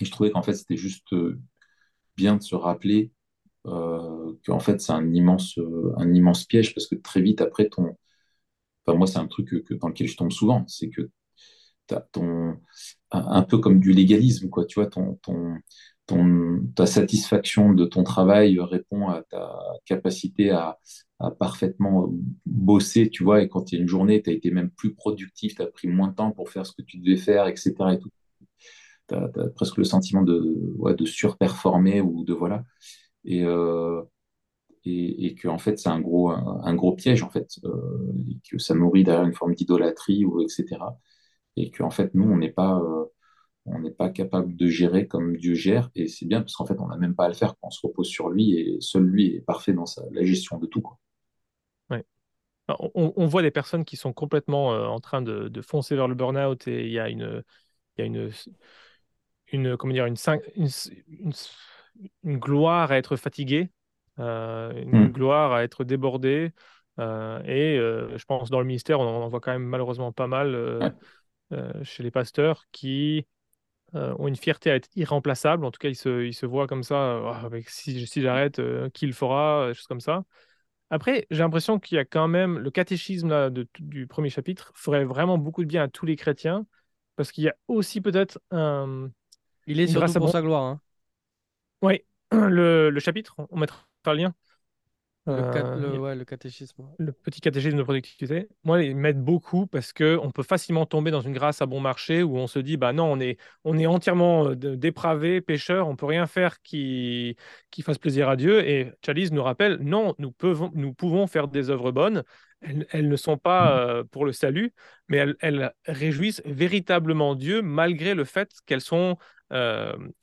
Et je trouvais qu'en fait, c'était juste bien de se rappeler euh, qu'en fait, c'est un immense, euh, un immense piège parce que très vite après, ton. Enfin, moi, c'est un truc que, que- dans lequel je tombe souvent, c'est que t'as ton. Un, peu comme du légalisme, quoi. Tu vois, ton, ton, ta satisfaction de ton travail répond à ta capacité à, à parfaitement bosser, tu vois. Et quand il y a une journée, tu as été même plus productif, tu as pris moins de temps pour faire ce que tu devais faire, etc. Et. Tu as, presque le sentiment de, ouais, de surperformer ou de voilà. Et, euh, et, et que en fait c'est un gros un, gros piège en fait euh, et que ça nourrit derrière une forme d'idolâtrie ou etc et que en fait nous on n'est pas euh, on n'est pas capable de gérer comme Dieu gère. Et c'est bien parce qu'en fait on n'a même pas à le faire. On se repose sur lui et seul lui est parfait dans la gestion de tout quoi. On, voit des personnes qui sont complètement euh, en train de, de, foncer vers le burn-out et il y a une y a une une comment dire une, une, une, une gloire à être fatigué euh, une mmh. gloire à être débordé. Euh, et euh, je pense dans le ministère, on en voit quand même malheureusement pas mal euh, chez les pasteurs qui euh, ont une fierté à être irremplaçables. En tout cas, ils se, ils se voient comme ça, Ah, avec, si, si j'arrête, euh, qui le fera, des choses comme ça. Après, j'ai l'impression qu'il y a quand même le catéchisme là, de, du premier chapitre ferait vraiment beaucoup de bien à tous les chrétiens, parce qu'il y a aussi peut-être un. Il est Une surtout grâce à pour bon- sa gloire. hein. Oui, le, le chapitre, on mettra le lien. Le, cat- Euh, le- ouais, le catéchisme. le petit catéchisme de productivité, moi, ils m'aident beaucoup parce que on peut facilement tomber dans une grâce à bon marché où on se dit, bah non, on est, on est entièrement euh, dépravé, pécheur, on peut rien faire qui, qui fasse plaisir à Dieu. Et Chalice nous rappelle, non, nous pouvons, nous pouvons faire des œuvres bonnes. Elles, elles ne sont pas euh, pour le salut, mais elles, elles réjouissent véritablement Dieu malgré le fait qu'elles sont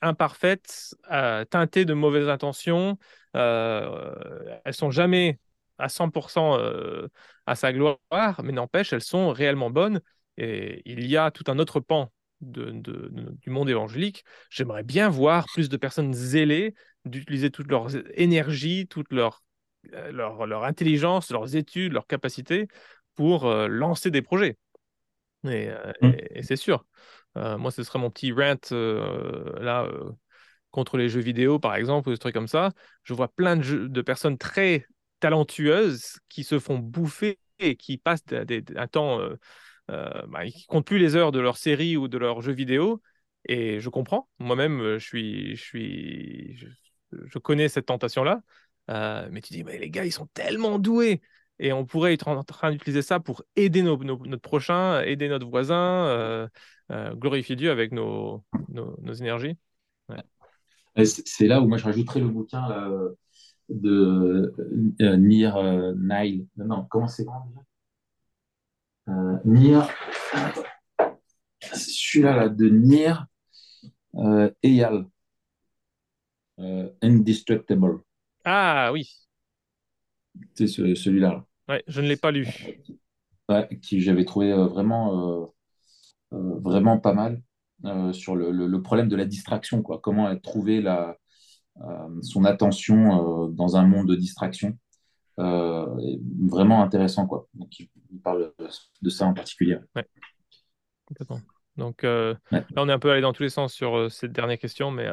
imparfaites, euh, teintées de mauvaises intentions. Euh, elles sont jamais à 100% euh, à sa gloire, mais n'empêche, elles sont réellement bonnes. Et il y a tout un autre pan de- de- de- du monde évangélique. J'aimerais bien voir plus de personnes zélées d'utiliser toute leur énergie, toute leur, euh, leur, leur intelligence, leurs études, leurs capacités pour euh, lancer des projets. Et, euh, Mm. et- et c'est sûr. Euh, moi, ce serait mon petit rant euh, là euh, contre les jeux vidéo, par exemple, ou des trucs comme ça. Je vois plein de, personnes très talentueuses qui se font bouffer et qui passent un temps, euh, euh, bah, qui comptent plus les heures de leur série ou de leur jeu vidéo. Et je comprends. Moi-même, je suis, je suis, je, connais cette tentation-là. Mais tu dis, mais les gars, ils sont tellement doués. Et on pourrait être en train d'utiliser ça pour aider nos- nos- notre prochain, aider notre voisin, euh, euh, glorifier Dieu avec nos, nos, énergies. C'est là où moi je rajouterais le bouquin là, euh, de Nir Nile. Non, non, comment c'est Nir. Celui-là là, de Nir Eyal. Indestructible. Ah oui, C'est ce- celui-là. Ouais, je ne l'ai pas lu. Ouais, qui j'avais trouvé euh, vraiment, euh, euh, vraiment pas mal sur le, le- le problème de la distraction, quoi. Comment trouver la, son attention dans un monde de distraction. Vraiment intéressant, quoi. Donc, il, parle de, ça en particulier. Complètement. Donc euh, Ouais. là, on est un peu allé dans tous les sens sur euh, cette dernière question, mais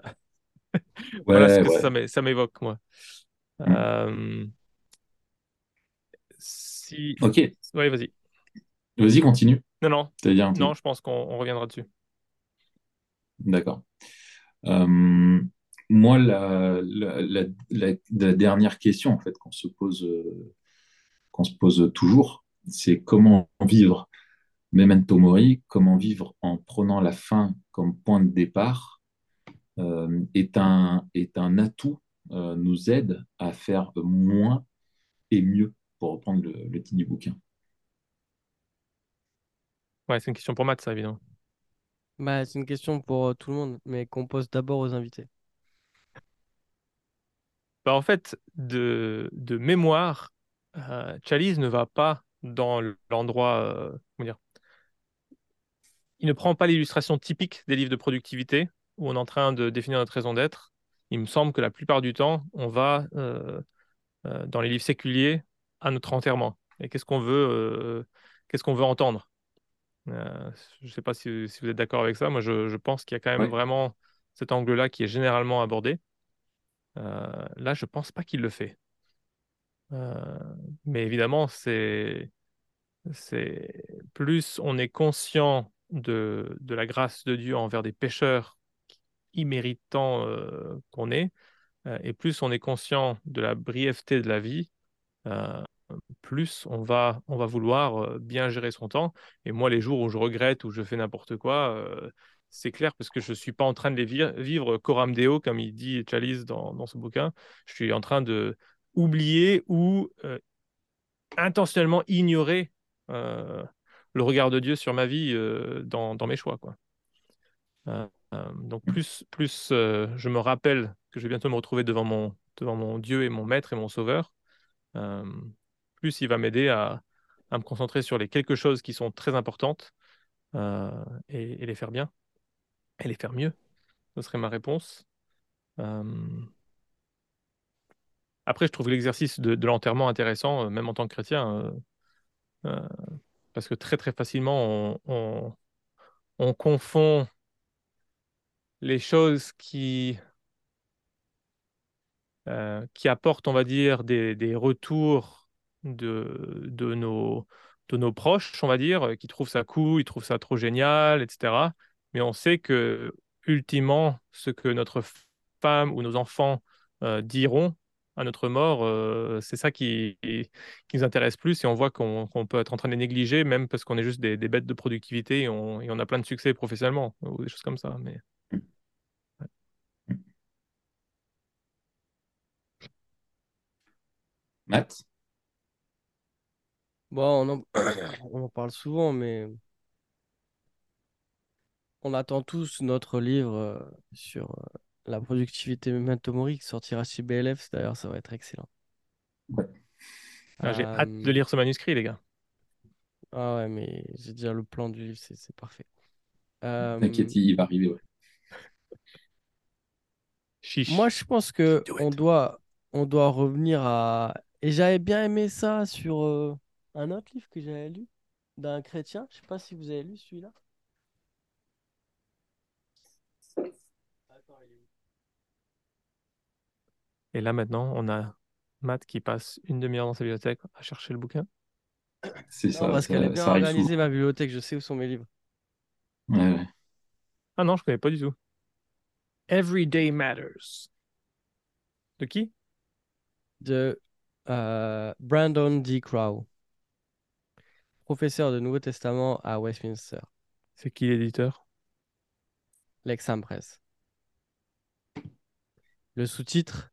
Ouais, voilà ce que ouais. ça m'é- ça m'évoque, moi. Mm. Euh, si... Ok, Oui, vas-y. vas-y, continue. Non, non, dit un non, je pense qu'on on reviendra dessus. D'accord. Euh, moi, la, la, la, la- la dernière question en fait qu'on se pose, euh, qu'on se pose toujours, c'est comment vivre Memento Mori, comment vivre en prenant la fin comme point de départ, euh, est un, est un atout, nous aide à faire moins et mieux, pour reprendre le, le titre du bouquin. Ouais, c'est une question pour Matt, ça, évidemment. Bah, c'est une question pour euh, tout le monde, mais qu'on pose d'abord aux invités. Bah, en fait, de, de mémoire, euh, Chalice ne va pas dans l'endroit, euh, comment dire, il ne prend pas l'illustration typique des livres de productivité où on est en train de définir notre raison d'être. Il me semble que la plupart du temps, on va euh, euh, dans les livres séculiers à notre enterrement. Et qu'est-ce qu'on veut, euh, qu'est-ce qu'on veut entendre? Euh, je ne sais pas si, si vous êtes d'accord avec ça. Moi, je, je pense qu'il y a quand même vraiment cet angle-là qui est généralement abordé. Euh, là, je pense pas qu'il le fait. Euh, mais évidemment, c'est, c'est plus on est conscient de, de la grâce de Dieu envers des pécheurs imméritants qu'on est, et plus on est conscient de la brièveté de la vie, euh, plus on va, on va vouloir bien gérer son temps. Et moi, les jours où je regrette ou je fais n'importe quoi, c'est clair parce que je ne suis pas en train de les vi- vivre coram deo, comme il dit Chalice dans, dans ce bouquin. Je suis en train de oublier ou intentionnellement ignorer le regard de Dieu sur ma vie dans, mes choix, donc plus, plus je me rappelle que je vais bientôt me retrouver devant mon, devant mon Dieu et mon Maître et mon Sauveur, plus il va m'aider à, me concentrer sur les quelque choses qui sont très importantes euh, et, les faire bien, et les faire mieux. Ce serait ma réponse. Euh, Après, je trouve l'exercice de, l'enterrement intéressant, euh, même en tant que chrétien, parce que très très facilement, on, on- on confond les choses qui, apportent, on va dire, des retours de, nos, proches, on va dire, qui trouvent ça cool, ils trouvent ça trop génial, etc. Mais on sait que, ultimement, ce que notre femme ou nos enfants euh, diront à notre mort, euh, c'est ça qui, nous intéresse plus et on voit qu'on peut être en train de les négliger, même parce qu'on est juste des, bêtes de productivité et on, et on a plein de succès professionnellement ou des choses comme ça. Mais Matt? Bon, on en, on en parle souvent, mais on attend tous notre livre euh, sur euh, la productivité Memento Mori qui sortira chez BLF. D'ailleurs, ça va être excellent. Ouais. ah, j'ai hâte Euh, de lire ce manuscrit, les gars. Ah ouais, mais j'ai déjà le plan du livre, c'est c'est parfait. Euh, T'inquiète, il va arriver. Ouais. Chiche. moi, je pense que Do on it. doit, on doit revenir à... Et j'avais bien aimé ça sur euh, un autre livre que j'avais lu d'un chrétien. Je sais pas si vous avez lu celui-là. Et là, maintenant, on a Matt qui passe une demi-heure dans sa bibliothèque à chercher le bouquin. C'est ça, parce qu'elle est bien organisée, ma bibliothèque. Je sais où sont mes livres. Ouais, ouais. Ah non, je connais pas du tout. Everyday Matters. De qui? De euh, Brandon D. Crow, professeur de Nouveau Testament à Westminster, C'est qui l'éditeur? l'Exam Press. Le sous-titre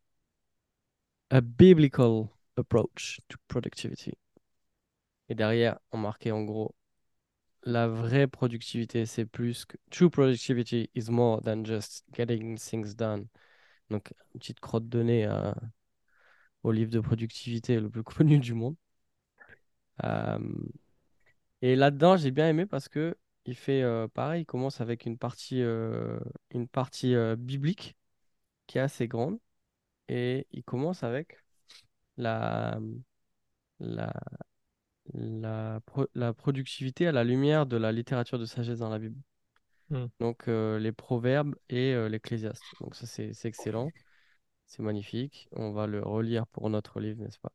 A Biblical Approach to Productivity. Et derrière, on marquait en gros la vraie productivité, c'est plus que true productivity is more than just getting things done. Donc, une petite crotte de nez à- au livre de productivité le plus connu du monde. Euh, et là-dedans, j'ai bien aimé parce que il fait euh, pareil, il commence avec une partie, euh, une partie euh, biblique qui est assez grande et il commence avec la, la, la, pro- la productivité à la lumière de la littérature de sagesse dans la Bible. Hmm. Donc les proverbes et l'Ecclésiaste. Donc ça c'est excellent, c'est magnifique. On va le relire pour notre livre, n'est-ce pas?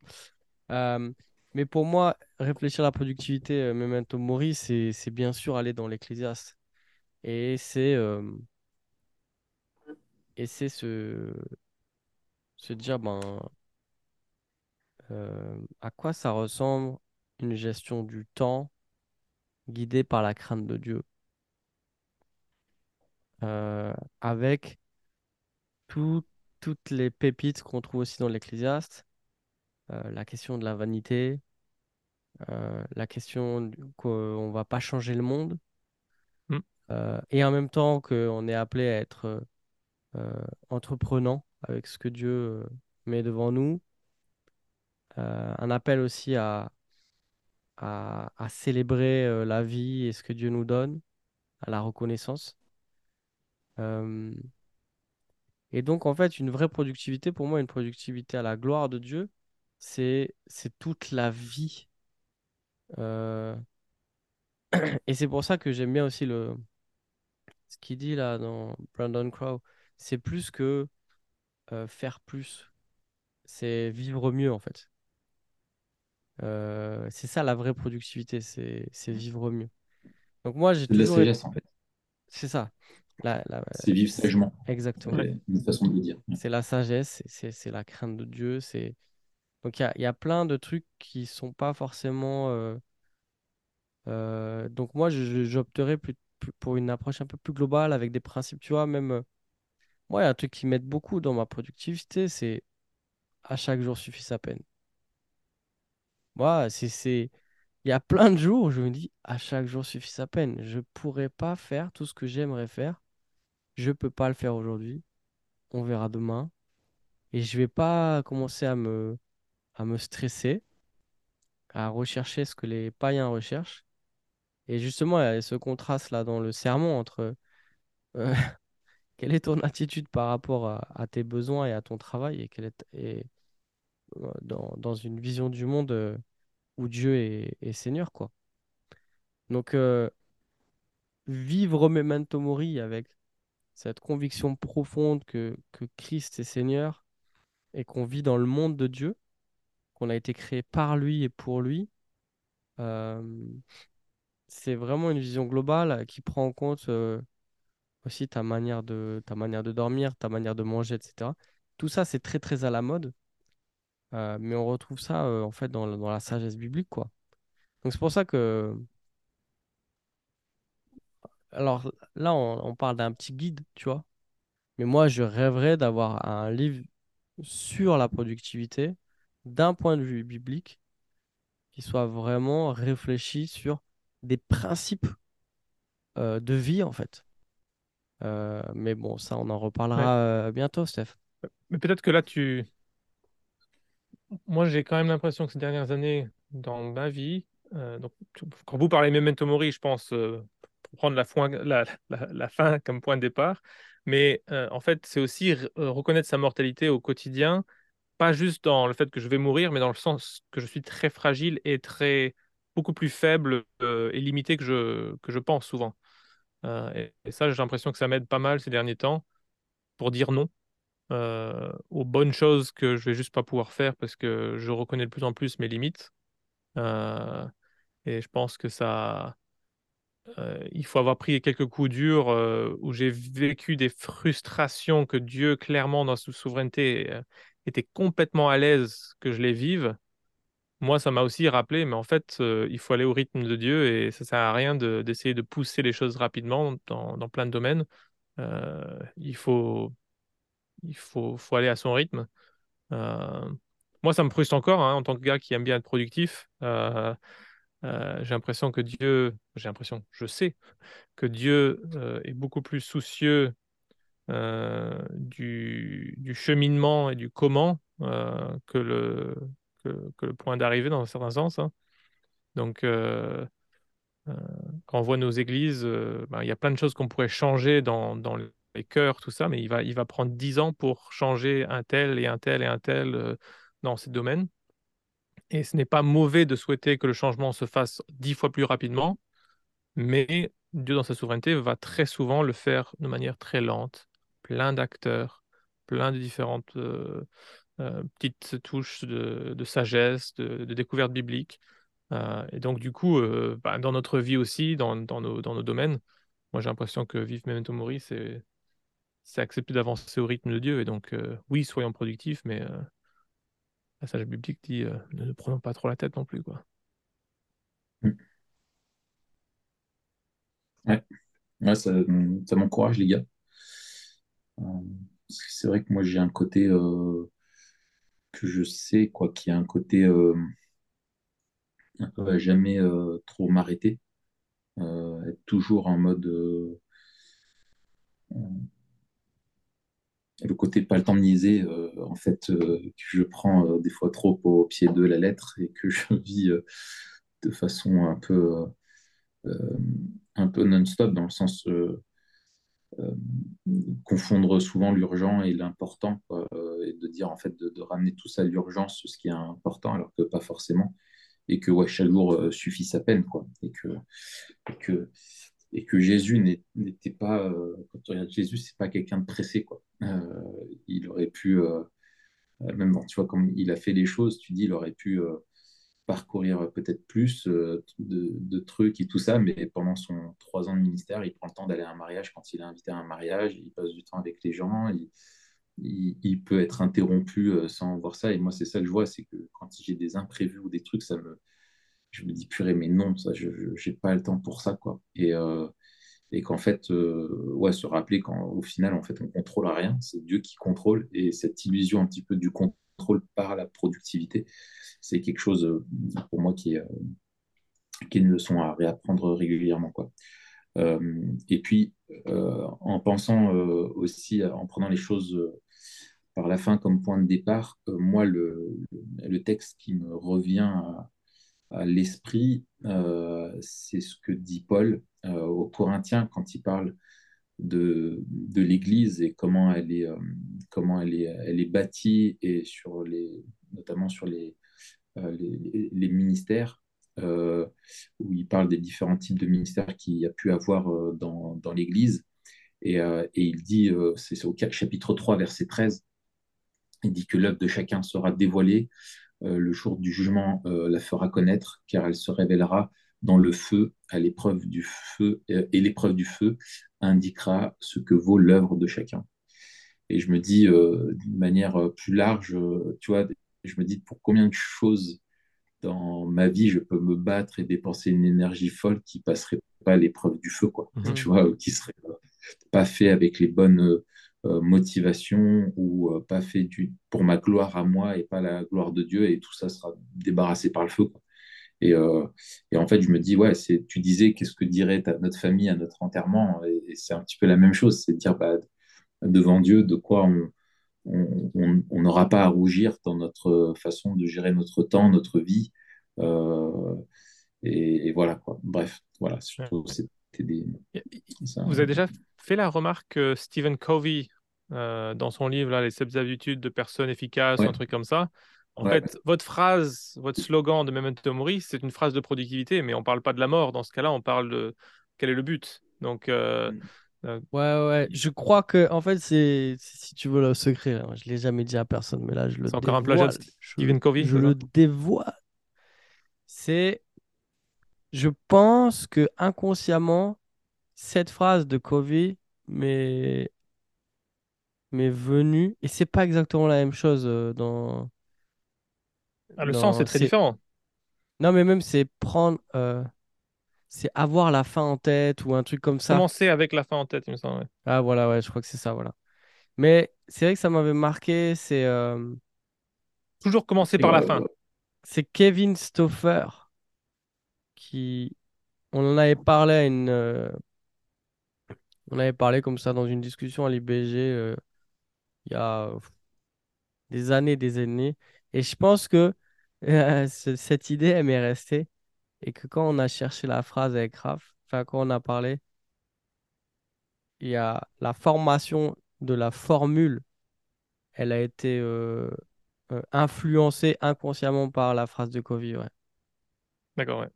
Mais pour moi, réfléchir à la productivité, euh, Memento Mori, c'est bien sûr aller dans l'Ecclésiaste. Et c'est euh, se, dire ben, euh, à quoi ça ressemble une gestion du temps guidée par la crainte de Dieu, euh, avec tout- toutes les pépites qu'on trouve aussi dans l'Ecclésiaste, la question de la vanité, euh, la question qu'on ne va pas changer le monde, Hmm. euh, et en même temps qu'on est appelé à être euh, entreprenant avec ce que Dieu euh, met devant nous. Euh, un appel aussi à, à, à célébrer euh, la vie et ce que Dieu nous donne, à la reconnaissance. Euh, et donc, en fait, une vraie productivité, pour moi, une productivité à la gloire de Dieu, c'est c'est toute la vie. Euh, Et c'est pour ça que j'aime bien aussi le ce qu'il dit là dans Brandon Crow. C'est plus que euh, faire plus, c'est vivre mieux en fait. Euh, c'est ça la vraie productivité, c'est vivre mieux. Donc moi, j'ai la sagesse, en fait. C'est ça. La, la- C'est vivre sagement. Exactement. Ouais. Une façon de le dire. C'est la sagesse, c'est la crainte de Dieu. C'est donc il y a, plein de trucs qui sont pas forcément. euh, euh, donc moi, j'opterais plus, pour une approche un peu plus globale avec des principes. Tu vois, même euh, moi, il y a un truc qui m'aide beaucoup dans ma productivité, c'est à chaque jour suffit sa peine. Moi, c'est il y a plein de jours où je me dis à chaque jour suffit sa peine. Je pourrais pas faire tout ce que j'aimerais faire. Je peux pas le faire aujourd'hui. On verra demain. Et je vais pas commencer à me, à me stresser, à rechercher ce que les païens recherchent. Et justement, il y a ce contraste-là dans le sermon entre euh, quelle est ton attitude par rapport à, tes besoins et à ton travail et quelle est et, euh, dans, dans une vision du monde euh, où Dieu est, est Seigneur, quoi. Donc, euh, vivre Memento Mori avec cette conviction profonde que, que Christ est Seigneur et qu'on vit dans le monde de Dieu, qu'on a été créé par lui et pour lui, euh, c'est vraiment une vision globale qui prend en compte euh, aussi ta manière de, ta manière de dormir, ta manière de manger, etc. Tout ça, c'est très, très à la mode. Euh, mais on retrouve ça en fait dans, dans, la sagesse biblique, quoi. Donc c'est pour ça que alors là, on, parle d'un petit guide, tu vois. Mais moi, je rêverais d'avoir un livre sur la productivité d'un point de vue biblique qui soit vraiment réfléchi sur des principes euh, de vie, en fait. Euh, mais bon, ça, on en reparlera euh, bientôt, Steph. Mais peut-être que là, tu... Moi, j'ai quand même l'impression que ces dernières années, dans ma vie, donc, quand vous parlez Memento Mori, je pense prendre la, la, fin comme point de départ. Mais euh, en fait, c'est aussi euh, reconnaître sa mortalité au quotidien, pas juste dans le fait que je vais mourir, mais dans le sens que je suis très fragile et très beaucoup plus faible euh, et limité que je, que je pense souvent. Et, ça, j'ai l'impression que ça m'aide pas mal ces derniers temps pour dire non aux bonnes choses que je vais juste pas pouvoir faire parce que je reconnais de plus en plus mes limites. et je pense que ça, euh, il faut avoir pris quelques coups durs euh, où j'ai vécu des frustrations que Dieu, clairement, dans sa souveraineté, euh, était complètement à l'aise que je les vive. Moi, ça m'a aussi rappelé, mais en fait, il faut aller au rythme de Dieu et ça sert à rien d'essayer de, pousser les choses rapidement dans, dans plein de domaines. il faut, il faut, faut, aller à son rythme. moi, ça me frustre encore hein, en tant que gars qui aime bien être productif. Euh, j'ai l'impression que Dieu, j'ai l'impression, je sais que Dieu euh, est beaucoup plus soucieux euh, du, du, cheminement et du comment que, le, que, le point d'arrivée dans un certain sens. Hein. Donc, quand on voit nos églises, ben, il y a plein de choses qu'on pourrait changer dans, dans, les cœurs, tout ça, mais il va, il va prendre dix ans pour changer un tel et un tel et un tel dans ces domaines. Et ce n'est pas mauvais de souhaiter que le changement se fasse dix fois plus rapidement, mais Dieu, dans sa souveraineté, va très souvent le faire de manière très lente, plein d'acteurs, plein de différentes euh, euh, petites touches de, sagesse, de, découverte biblique. Euh, et donc, du coup, bah, dans notre vie aussi, dans, nos, domaines, moi j'ai l'impression que vivre Memento Mori, c'est accepter d'avancer au rythme de Dieu. Et donc, oui, soyons productifs, mais la sage biblique dit ne prenons pas trop la tête non plus. Quoi. Mm. Ouais. ça, m'encourage, les gars. Euh, c'est vrai que moi, j'ai un côté euh, que je sais, quoi, qui a un côté à jamais trop m'arrêter. être toujours en mode le côté pas le temps de niaiser, euh, en fait, euh, que je prends euh, des fois trop au pied de la lettre et que je vis de façon un peu, un peu non-stop, dans le sens confondre souvent l'urgent et l'important, et de dire en fait de, ramener tout ça à l'urgence, ce qui est important, alors que pas forcément, et que ouais, jour suffit sa peine, quoi, et que, et que et que Jésus n'était pas, euh, quand tu regardes Jésus, c'est pas quelqu'un de pressé, quoi. Euh, il aurait pu, euh, même tu vois, comme il a fait les choses, tu dis, il aurait pu parcourir peut-être plus de, trucs et tout ça, mais pendant son trois ans de ministère, il prend le temps d'aller à un mariage. Quand il est invité à un mariage, il passe du temps avec les gens, il, peut être interrompu sans voir ça. Et moi, c'est ça que je vois, c'est que quand j'ai des imprévus ou des trucs, ça me, je me dis purée mais non ça je n'ai pas le temps pour ça quoi. Et, euh, et qu'en fait euh, ouais se rappeler qu'au final en fait on contrôle rien. C'est Dieu qui contrôle. Et cette illusion un petit peu du contrôle par la productivité. C'est quelque chose euh, pour moi qui est, une leçon à réapprendre régulièrement quoi. Et puis en pensant aussi en prenant les choses par la fin comme point de départ moi le, texte qui me revient à, l'esprit, euh, c'est ce que dit Paul euh, aux Corinthiens quand il parle de, de l'Église et comment elle est, euh, comment elle est, elle est bâtie et sur les, notamment sur les, les, les, ministères, où il parle des différents types de ministères qu'il y a pu avoir dans, dans l'Église. Et, et il dit, c'est au chapitre 3, verset 13, il dit que l'œuvre de chacun sera dévoilée. le jour du jugement la fera connaître, car elle se révélera dans le feu, à l'épreuve du feu, et l'épreuve du feu indiquera ce que vaut l'œuvre de chacun. Et je me dis, euh, d'une manière euh, plus large, euh, tu vois, je me dis pour combien de choses dans ma vie je peux me battre et dépenser une énergie folle qui passerait pas à l'épreuve du feu, quoi. Mhm. Tu vois, qui serait pas fait avec les bonnes motivations ou pas fait du, pour ma gloire à moi et pas la gloire de Dieu et tout ça sera débarrassé par le feu. Quoi. Et, et, en fait, je me dis, ouais, c'est, tu disais, qu'est-ce que dirait notre famille à notre enterrement? Et, c'est un petit peu la même chose, c'est de dire, bah, devant Dieu de quoi on n'aura pas à rougir dans notre façon de gérer notre temps, notre vie. Euh, et, voilà, quoi. Bref, voilà, surtout, c'était des... Vous avez déjà fait la remarque que Stephen Covey, euh, dans son livre, là, Les sept habitudes de personnes efficaces, un truc comme ça, en fait, votre phrase, votre slogan de Memento Mori, c'est une phrase de productivité, mais on ne parle pas de la mort. Dans ce cas-là, on parle de quel est le but. Donc, euh, mm. Ouais, ouais. Je crois que, en fait, c'est, si tu veux le secret, hein, je ne l'ai jamais dit à personne, mais là, je le C'est encore un plagiat de Stephen Covey Je le dévoile. C'est, je pense que inconsciemment, cette phrase de Covey m'est, m'est venue, et c'est pas exactement la même chose euh, dans. Ah, le sens est très différent. Non, mais même c'est prendre. Euh, c'est avoir la fin en tête ou un truc comme ça. Commencer avec la fin en tête, il me semble. Ah voilà, ouais, je crois que c'est ça, voilà. Mais c'est vrai que ça m'avait marqué, c'est... Euh, Toujours commencer par la fin. C'est Kevin Stoffer qui... On en avait parlé à une... Euh, on avait parlé comme ça dans une discussion à l'IBG euh, il y a des années, des années. Et je pense que cette idée, elle m'est restée et que quand on a cherché la phrase avec Raph, enfin quand on a parlé, il y a la formation de la formule, elle a été euh, euh, influencée inconsciemment par la phrase de Covey. Ouais. D'accord, ouais.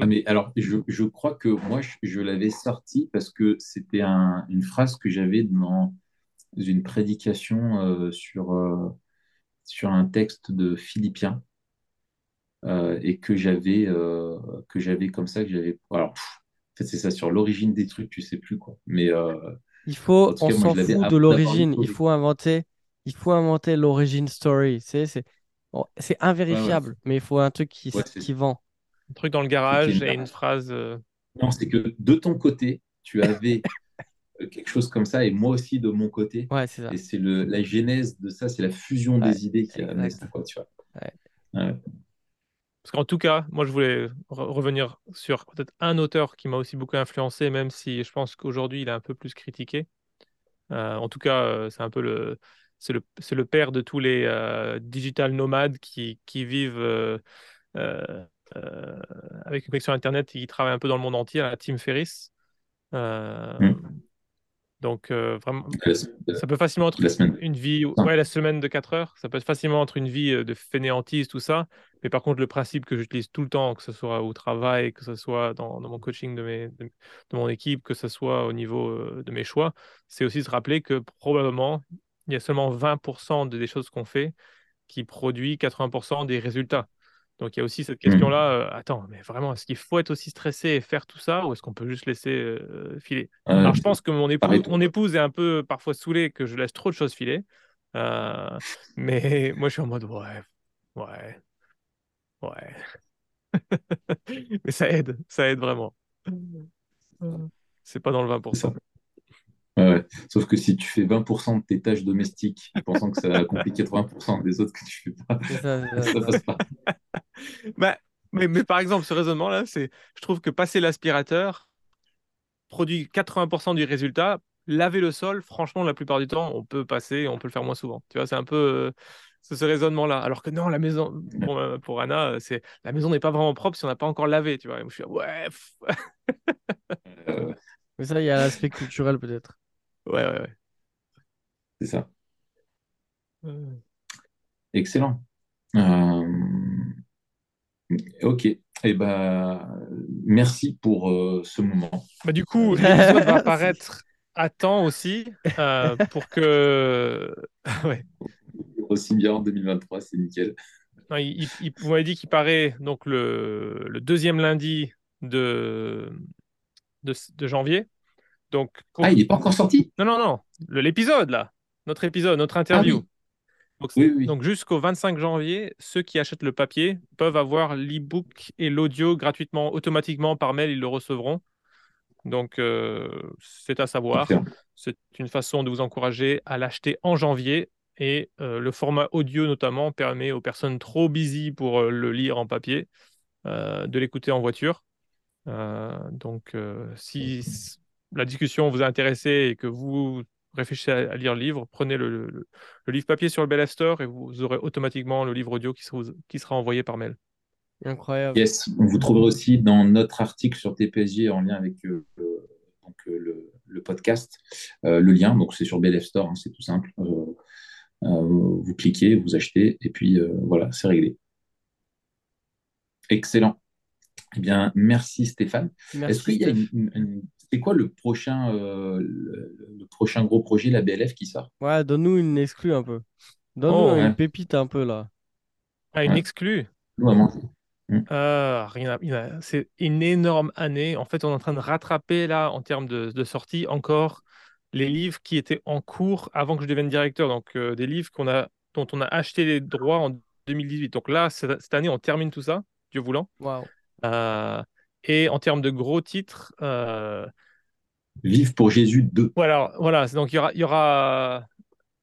Ah, mais alors, je, je, crois que moi, je, l'avais sorti parce que c'était un, une phrase que j'avais dans une prédication euh, sur, sur un texte de Philippiens. Euh, et que j'avais euh, que j'avais comme ça que j'avais alors en fait c'est ça sur l'origine des trucs tu sais plus quoi. Mais euh, il faut on s'en fout de l'origine. il faut inventer il faut inventer l'origine story c'est c'est c'est invérifiable mais il faut un truc qui qui vend. Un truc dans le garage et une phrase non c'est que de ton côté tu avais quelque chose comme ça et moi aussi de mon côté. Ouais, c'est ça. et c'est le la genèse de ça c'est la fusion des idées qui a amené ça quoi tu vois. Ouais. Parce qu'en tout cas, moi, je voulais revenir sur peut-être un auteur qui m'a aussi beaucoup influencé, même si je pense qu'aujourd'hui, il est un peu plus critiqué. Euh, en tout cas, euh, c'est un peu le, c'est le, le père de tous les euh, digital nomades qui, qui vivent avec une connexion Internet et qui travaillent un peu dans le monde entier, à Tim Ferriss. Mmh. Donc, euh, vraiment, ça peut facilement être une vie, ouais, la semaine de 4 heures, ça peut être facilement entre une vie euh, de fainéantise, tout ça. Mais par contre, le principe que j'utilise tout le temps, que ce soit au travail, que ce soit dans, mon coaching de, mes, de, mon équipe, que ce soit au niveau euh, de mes choix, c'est aussi se rappeler que probablement, il y a seulement 20% des choses qu'on fait qui produit 80% des résultats. Donc il y a aussi cette question-là, mmh. euh, attends, mais vraiment, est-ce qu'il faut être aussi stressé et faire tout ça ou est-ce qu'on peut juste laisser euh, filer? Alors je pense que mon, mon épouse est un peu parfois saoulée que je laisse trop de choses filer. Mais moi je suis en mode ouais, ouais, ouais. mais ça aide, ça aide vraiment. C'est pas dans le 20%. Sauf que si tu fais 20% de tes tâches domestiques en pensant que ça va compliquer 80% des autres que tu fais pas, ça, ça passe pas. Bah, mais, mais, par exemple, ce raisonnement-là, c'est, je trouve que passer l'aspirateur produit 80% du résultat. Laver le sol, franchement, la plupart du temps, on peut passer, on peut le faire moins souvent. Tu vois, c'est un peu euh, ce, raisonnement-là. Alors que non, la maison, pour, euh, pour Anna, c'est la maison n'est pas vraiment propre si on n'a pas encore lavé. Tu vois, je suis ouais. Euh, mais ça, il y a l'aspect culturel peut-être. Ouais, ouais, ouais. C'est ça. Excellent. Euh, ok. Eh ben, merci pour euh, ce moment. Bah, du coup, l'épisode va apparaître attend aussi euh, pour que. ouais. Aussi bien en 2023, c'est nickel. Non, il, il, vous m'avez dit qu'il paraît donc le, le, deuxième lundi de, de, de janvier. Donc. Ah, il n'est pas encore sorti? Non, non, non. L'épisode, là. Notre épisode, notre interview. Ah, oui. Donc, oui, oui. donc jusqu'au 25 janvier, ceux qui achètent le papier peuvent avoir l'e-book et l'audio gratuitement, automatiquement par mail, ils le recevront. Donc, euh, c'est à savoir. C'est une façon de vous encourager à l'acheter en janvier. Et euh, le format audio, notamment, permet aux personnes trop busy pour euh, le lire en papier de l'écouter en voiture. Donc, si la discussion vous a intéressé et que vous réfléchissez à, à lire le livre, prenez le, le, le, livre papier sur le Bell Store et vous aurez automatiquement le livre audio qui sera, qui sera envoyé par mail. Incroyable. Yes, vous trouverez aussi dans notre article sur TPSG en lien avec euh, donc, euh, le, le, podcast euh, le lien. Donc c'est sur BLF Store, hein, c'est tout simple. Euh, vous cliquez, vous achetez et puis voilà, c'est réglé. Excellent. Eh bien, merci Stéphane. Est-ce qu'il y a une... c'est quoi le prochain, le, le, prochain gros projet, la BLF qui sort? Ouais, donne-nous une exclue un peu. Donne-nous oh, une ouais. pépite un peu là. Ah, une ouais. exclue? Vraiment. Mmh. Euh, rien, c'est une énorme année. En fait, on est en train de rattraper là, en termes de, de sortie, encore les livres qui étaient en cours avant que je devienne directeur. Donc, euh, des livres qu'on a, dont on a acheté les droits en 2018. Donc là, cette année, on termine tout ça, Dieu voulant. Wow. Euh, et en termes de gros titres. Euh, Vive pour Jésus 2. Voilà, voilà. Donc, il y aura, il y aura.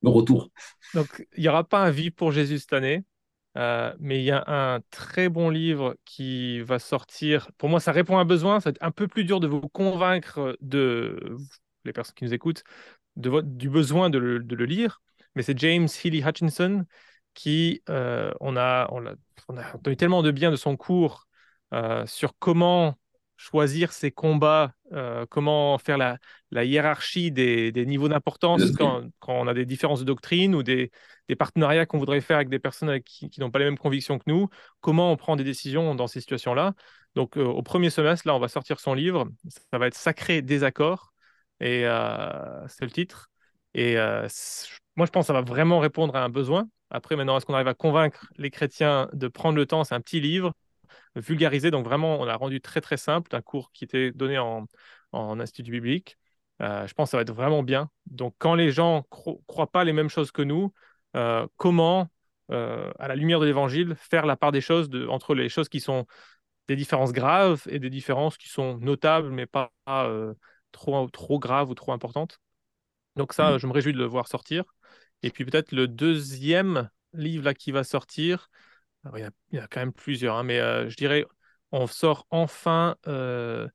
Le retour. Donc, il n'y aura pas un Vive pour Jésus cette année. Euh, mais il y a un très bon livre qui va sortir. Pour moi, ça répond à un besoin. Ça va être un peu plus dur de vous convaincre de les personnes qui nous écoutent de votre, du besoin de le, de le lire. Mais c'est James Healy Hutchinson qui euh, on a on a, on a entendu tellement de bien de son cours sur comment choisir ses combats, euh, comment faire la, la hiérarchie des, des niveaux d'importance quand, quand, on a des différences de doctrine ou des, des partenariats qu'on voudrait faire avec des personnes avec qui, qui n'ont pas les mêmes convictions que nous, comment on prend des décisions dans ces situations-là. Donc, euh, au premier semestre, là, on va sortir son livre. Ça va être Sacré désaccord. Et euh, c'est le titre. Et euh, moi, je pense que ça va vraiment répondre à un besoin. Après, maintenant, est-ce qu'on arrive à convaincre les chrétiens de prendre le temps? C'est un petit livre vulgarisé. Donc vraiment, on l'a rendu très très simple, un cours qui était donné en, en institut biblique. Euh, je pense que ça va être vraiment bien. Donc quand les gens cro croient pas les mêmes choses que nous, euh, comment, euh, à la lumière de l'évangile, faire la part des choses de, entre les choses qui sont des différences graves et des différences qui sont notables, mais pas trop, trop graves ou trop importantes? Donc ça, mmh. je me réjouis de le voir sortir. Et puis peut-être le deuxième livre là qui va sortir, il, y a, a, quand même plusieurs, hein, mais euh, je dirais, on sort enfin euh,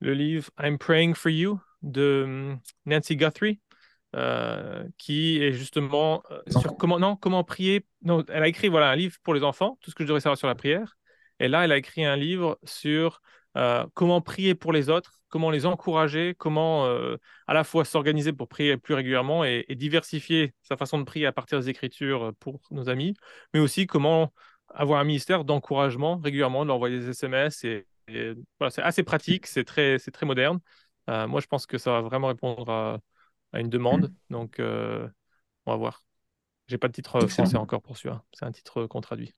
le livre I'm Praying for You de hum, Nancy Guthrie, euh, qui est justement sur comment, non, comment prier. Non, elle a écrit voilà, un livre pour les enfants, tout ce que je devrais savoir sur la prière. Et là, elle a écrit un livre sur comment prier pour les autres, comment les encourager, comment à la fois s'organiser pour prier plus régulièrement et, diversifier sa façon de prier à partir des Écritures pour nos amis, mais aussi comment avoir un ministère d'encouragement régulièrement, de leur envoyer des SMS. Et, et voilà, c'est assez pratique, c'est très, c'est très moderne. Euh, moi, je pense que ça va vraiment répondre à, à une demande. Donc, euh, on va voir. J'ai pas de titre français encore pour celui-là. C'est un titre qu'on traduit.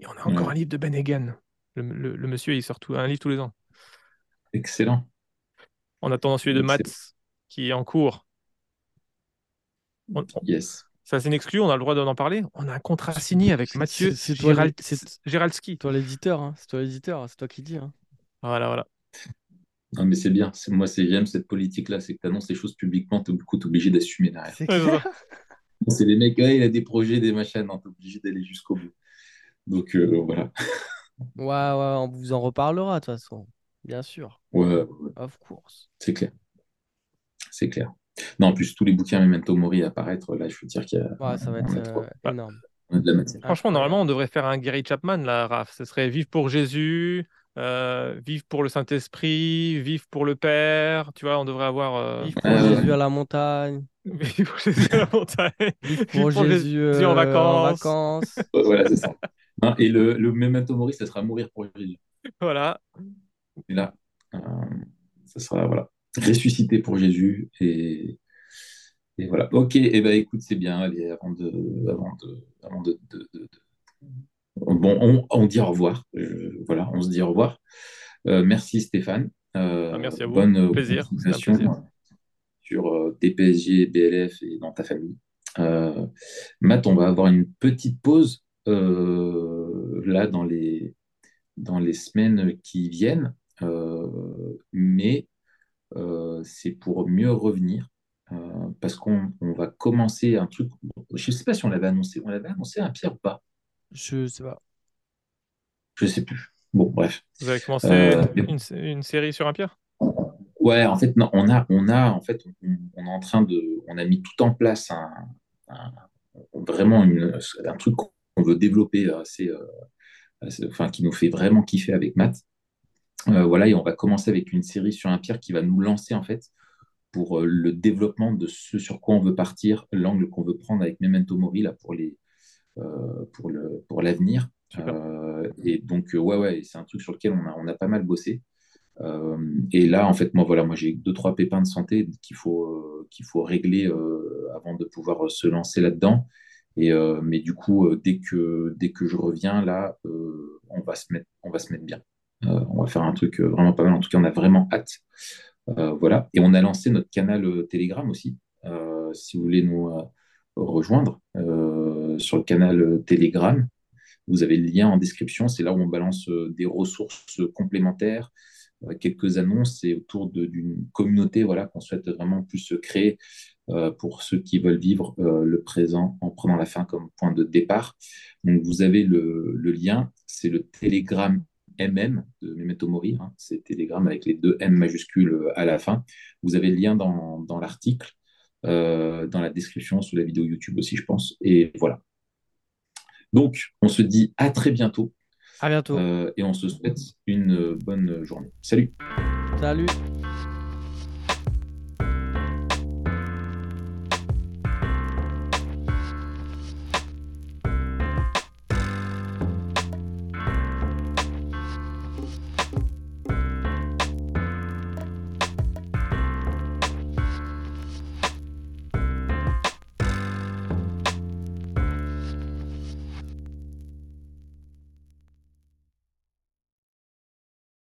Et on a encore ouais. un livre de Ben Hagen. Le, le, le, monsieur, il sort tout, un livre tous les ans. Excellent. En attendant celui de Mats, qui est en cours. On, yes. Ça, c'est une exclu, on a le droit d'en parler. On a un contrat signé avec Mathieu Gérald... Géraldski. toi l'éditeur, hein. c'est toi l'éditeur, c'est toi qui dis. Hein. Voilà, voilà. Non, mais c'est bien. Moi, j'aime cette politique-là, c'est que tu annonces les choses publiquement, tu es obligé d'assumer derrière. C'est les mecs, ouais, il a des projets, des machins, tu es obligé d'aller jusqu'au bout. Donc, euh, voilà. Ouais, ouais, on vous en reparlera de toute façon, bien sûr. Ouais, ouais. Of course. C'est clair. C'est clair. Non, en plus, tous les bouquins Memento Mori apparaître, là, je veux dire qu'il y a. Ouais, ça va être euh, énorme. Franchement, normalement, on devrait faire un Gary Chapman, là, Raph. Ce serait Vive pour Jésus, euh, Vive pour le Saint-Esprit, Vive pour le Père. Tu vois, on devrait avoir. Euh... Vive pour euh... Jésus à la montagne. Vive pour Jésus à la montagne. Vive pour, Vive pour Jésus, Jésus en vacances. En vacances. voilà, c'est ça. Hein, et le, le Memento Mori, ça sera mourir pour Jésus. Voilà. Et là, euh, ça sera, voilà. Ressuscité pour Jésus. Et, et voilà. Ok, et eh ben, écoute, c'est bien. Allez, avant de, avant de, avant de, bon, on, on, dit au revoir. voilà, on se dit au revoir. merci Stéphane. Ah, merci à vous. Bonne plaisir. plaisir. sur TPSG, BLF et dans ta famille. Matt, on va avoir une petite pause là dans les, dans les semaines qui viennent, mais c'est pour mieux revenir parce qu'on va commencer un truc. Je ne sais pas si on l'avait annoncé. On l'avait annoncé un Pierre ou pas? Je sais pas. Je sais plus. Bon, bref. Vous avez commencé euh, une, série sur un Pierre Ouais, en fait, non, on a, on a, en fait, on, est en train de, on a mis tout en place un, vraiment une, un truc qu'on veut développer assez, euh, enfin, qui nous fait vraiment kiffer avec Matt. Euh, voilà, et on va commencer avec une série sur un Pierre qui va nous lancer en fait pour le développement de ce sur quoi on veut partir, l'angle qu'on veut prendre avec Memento Mori là pour les, pour le, pour l'avenir. Euh, et donc, euh, ouais, ouais, c'est un truc sur lequel on a, on a pas mal bossé. Euh, et là, en fait, moi, voilà, moi, j'ai deux, trois pépins de santé qu'il faut, qu'il faut régler avant de pouvoir se lancer là-dedans. Et, mais du coup, dès, que, dès que je reviens, là, on, va se mettre, on va se mettre bien. On va faire un truc vraiment pas mal. En tout cas, on a vraiment hâte. voilà. Et on a lancé notre canal Telegram aussi. si vous voulez nous rejoindre sur le canal Telegram, vous avez le lien en description, c'est là où on balance euh, des ressources complémentaires, euh, quelques annonces et autour d'une communauté voilà, qu'on souhaite vraiment plus créer euh, pour ceux qui veulent vivre le présent en prenant la fin comme point de départ. Donc vous avez le, lien, c'est le Telegram MM de Memento Mori, hein. c'est Telegram avec les deux M majuscules à la fin. Vous avez le lien dans, dans l'article, dans la description sous la vidéo YouTube aussi, je pense. Et voilà, donc, on se dit à très bientôt. À bientôt. Euh, et on se souhaite une bonne journée. Salut. Salut.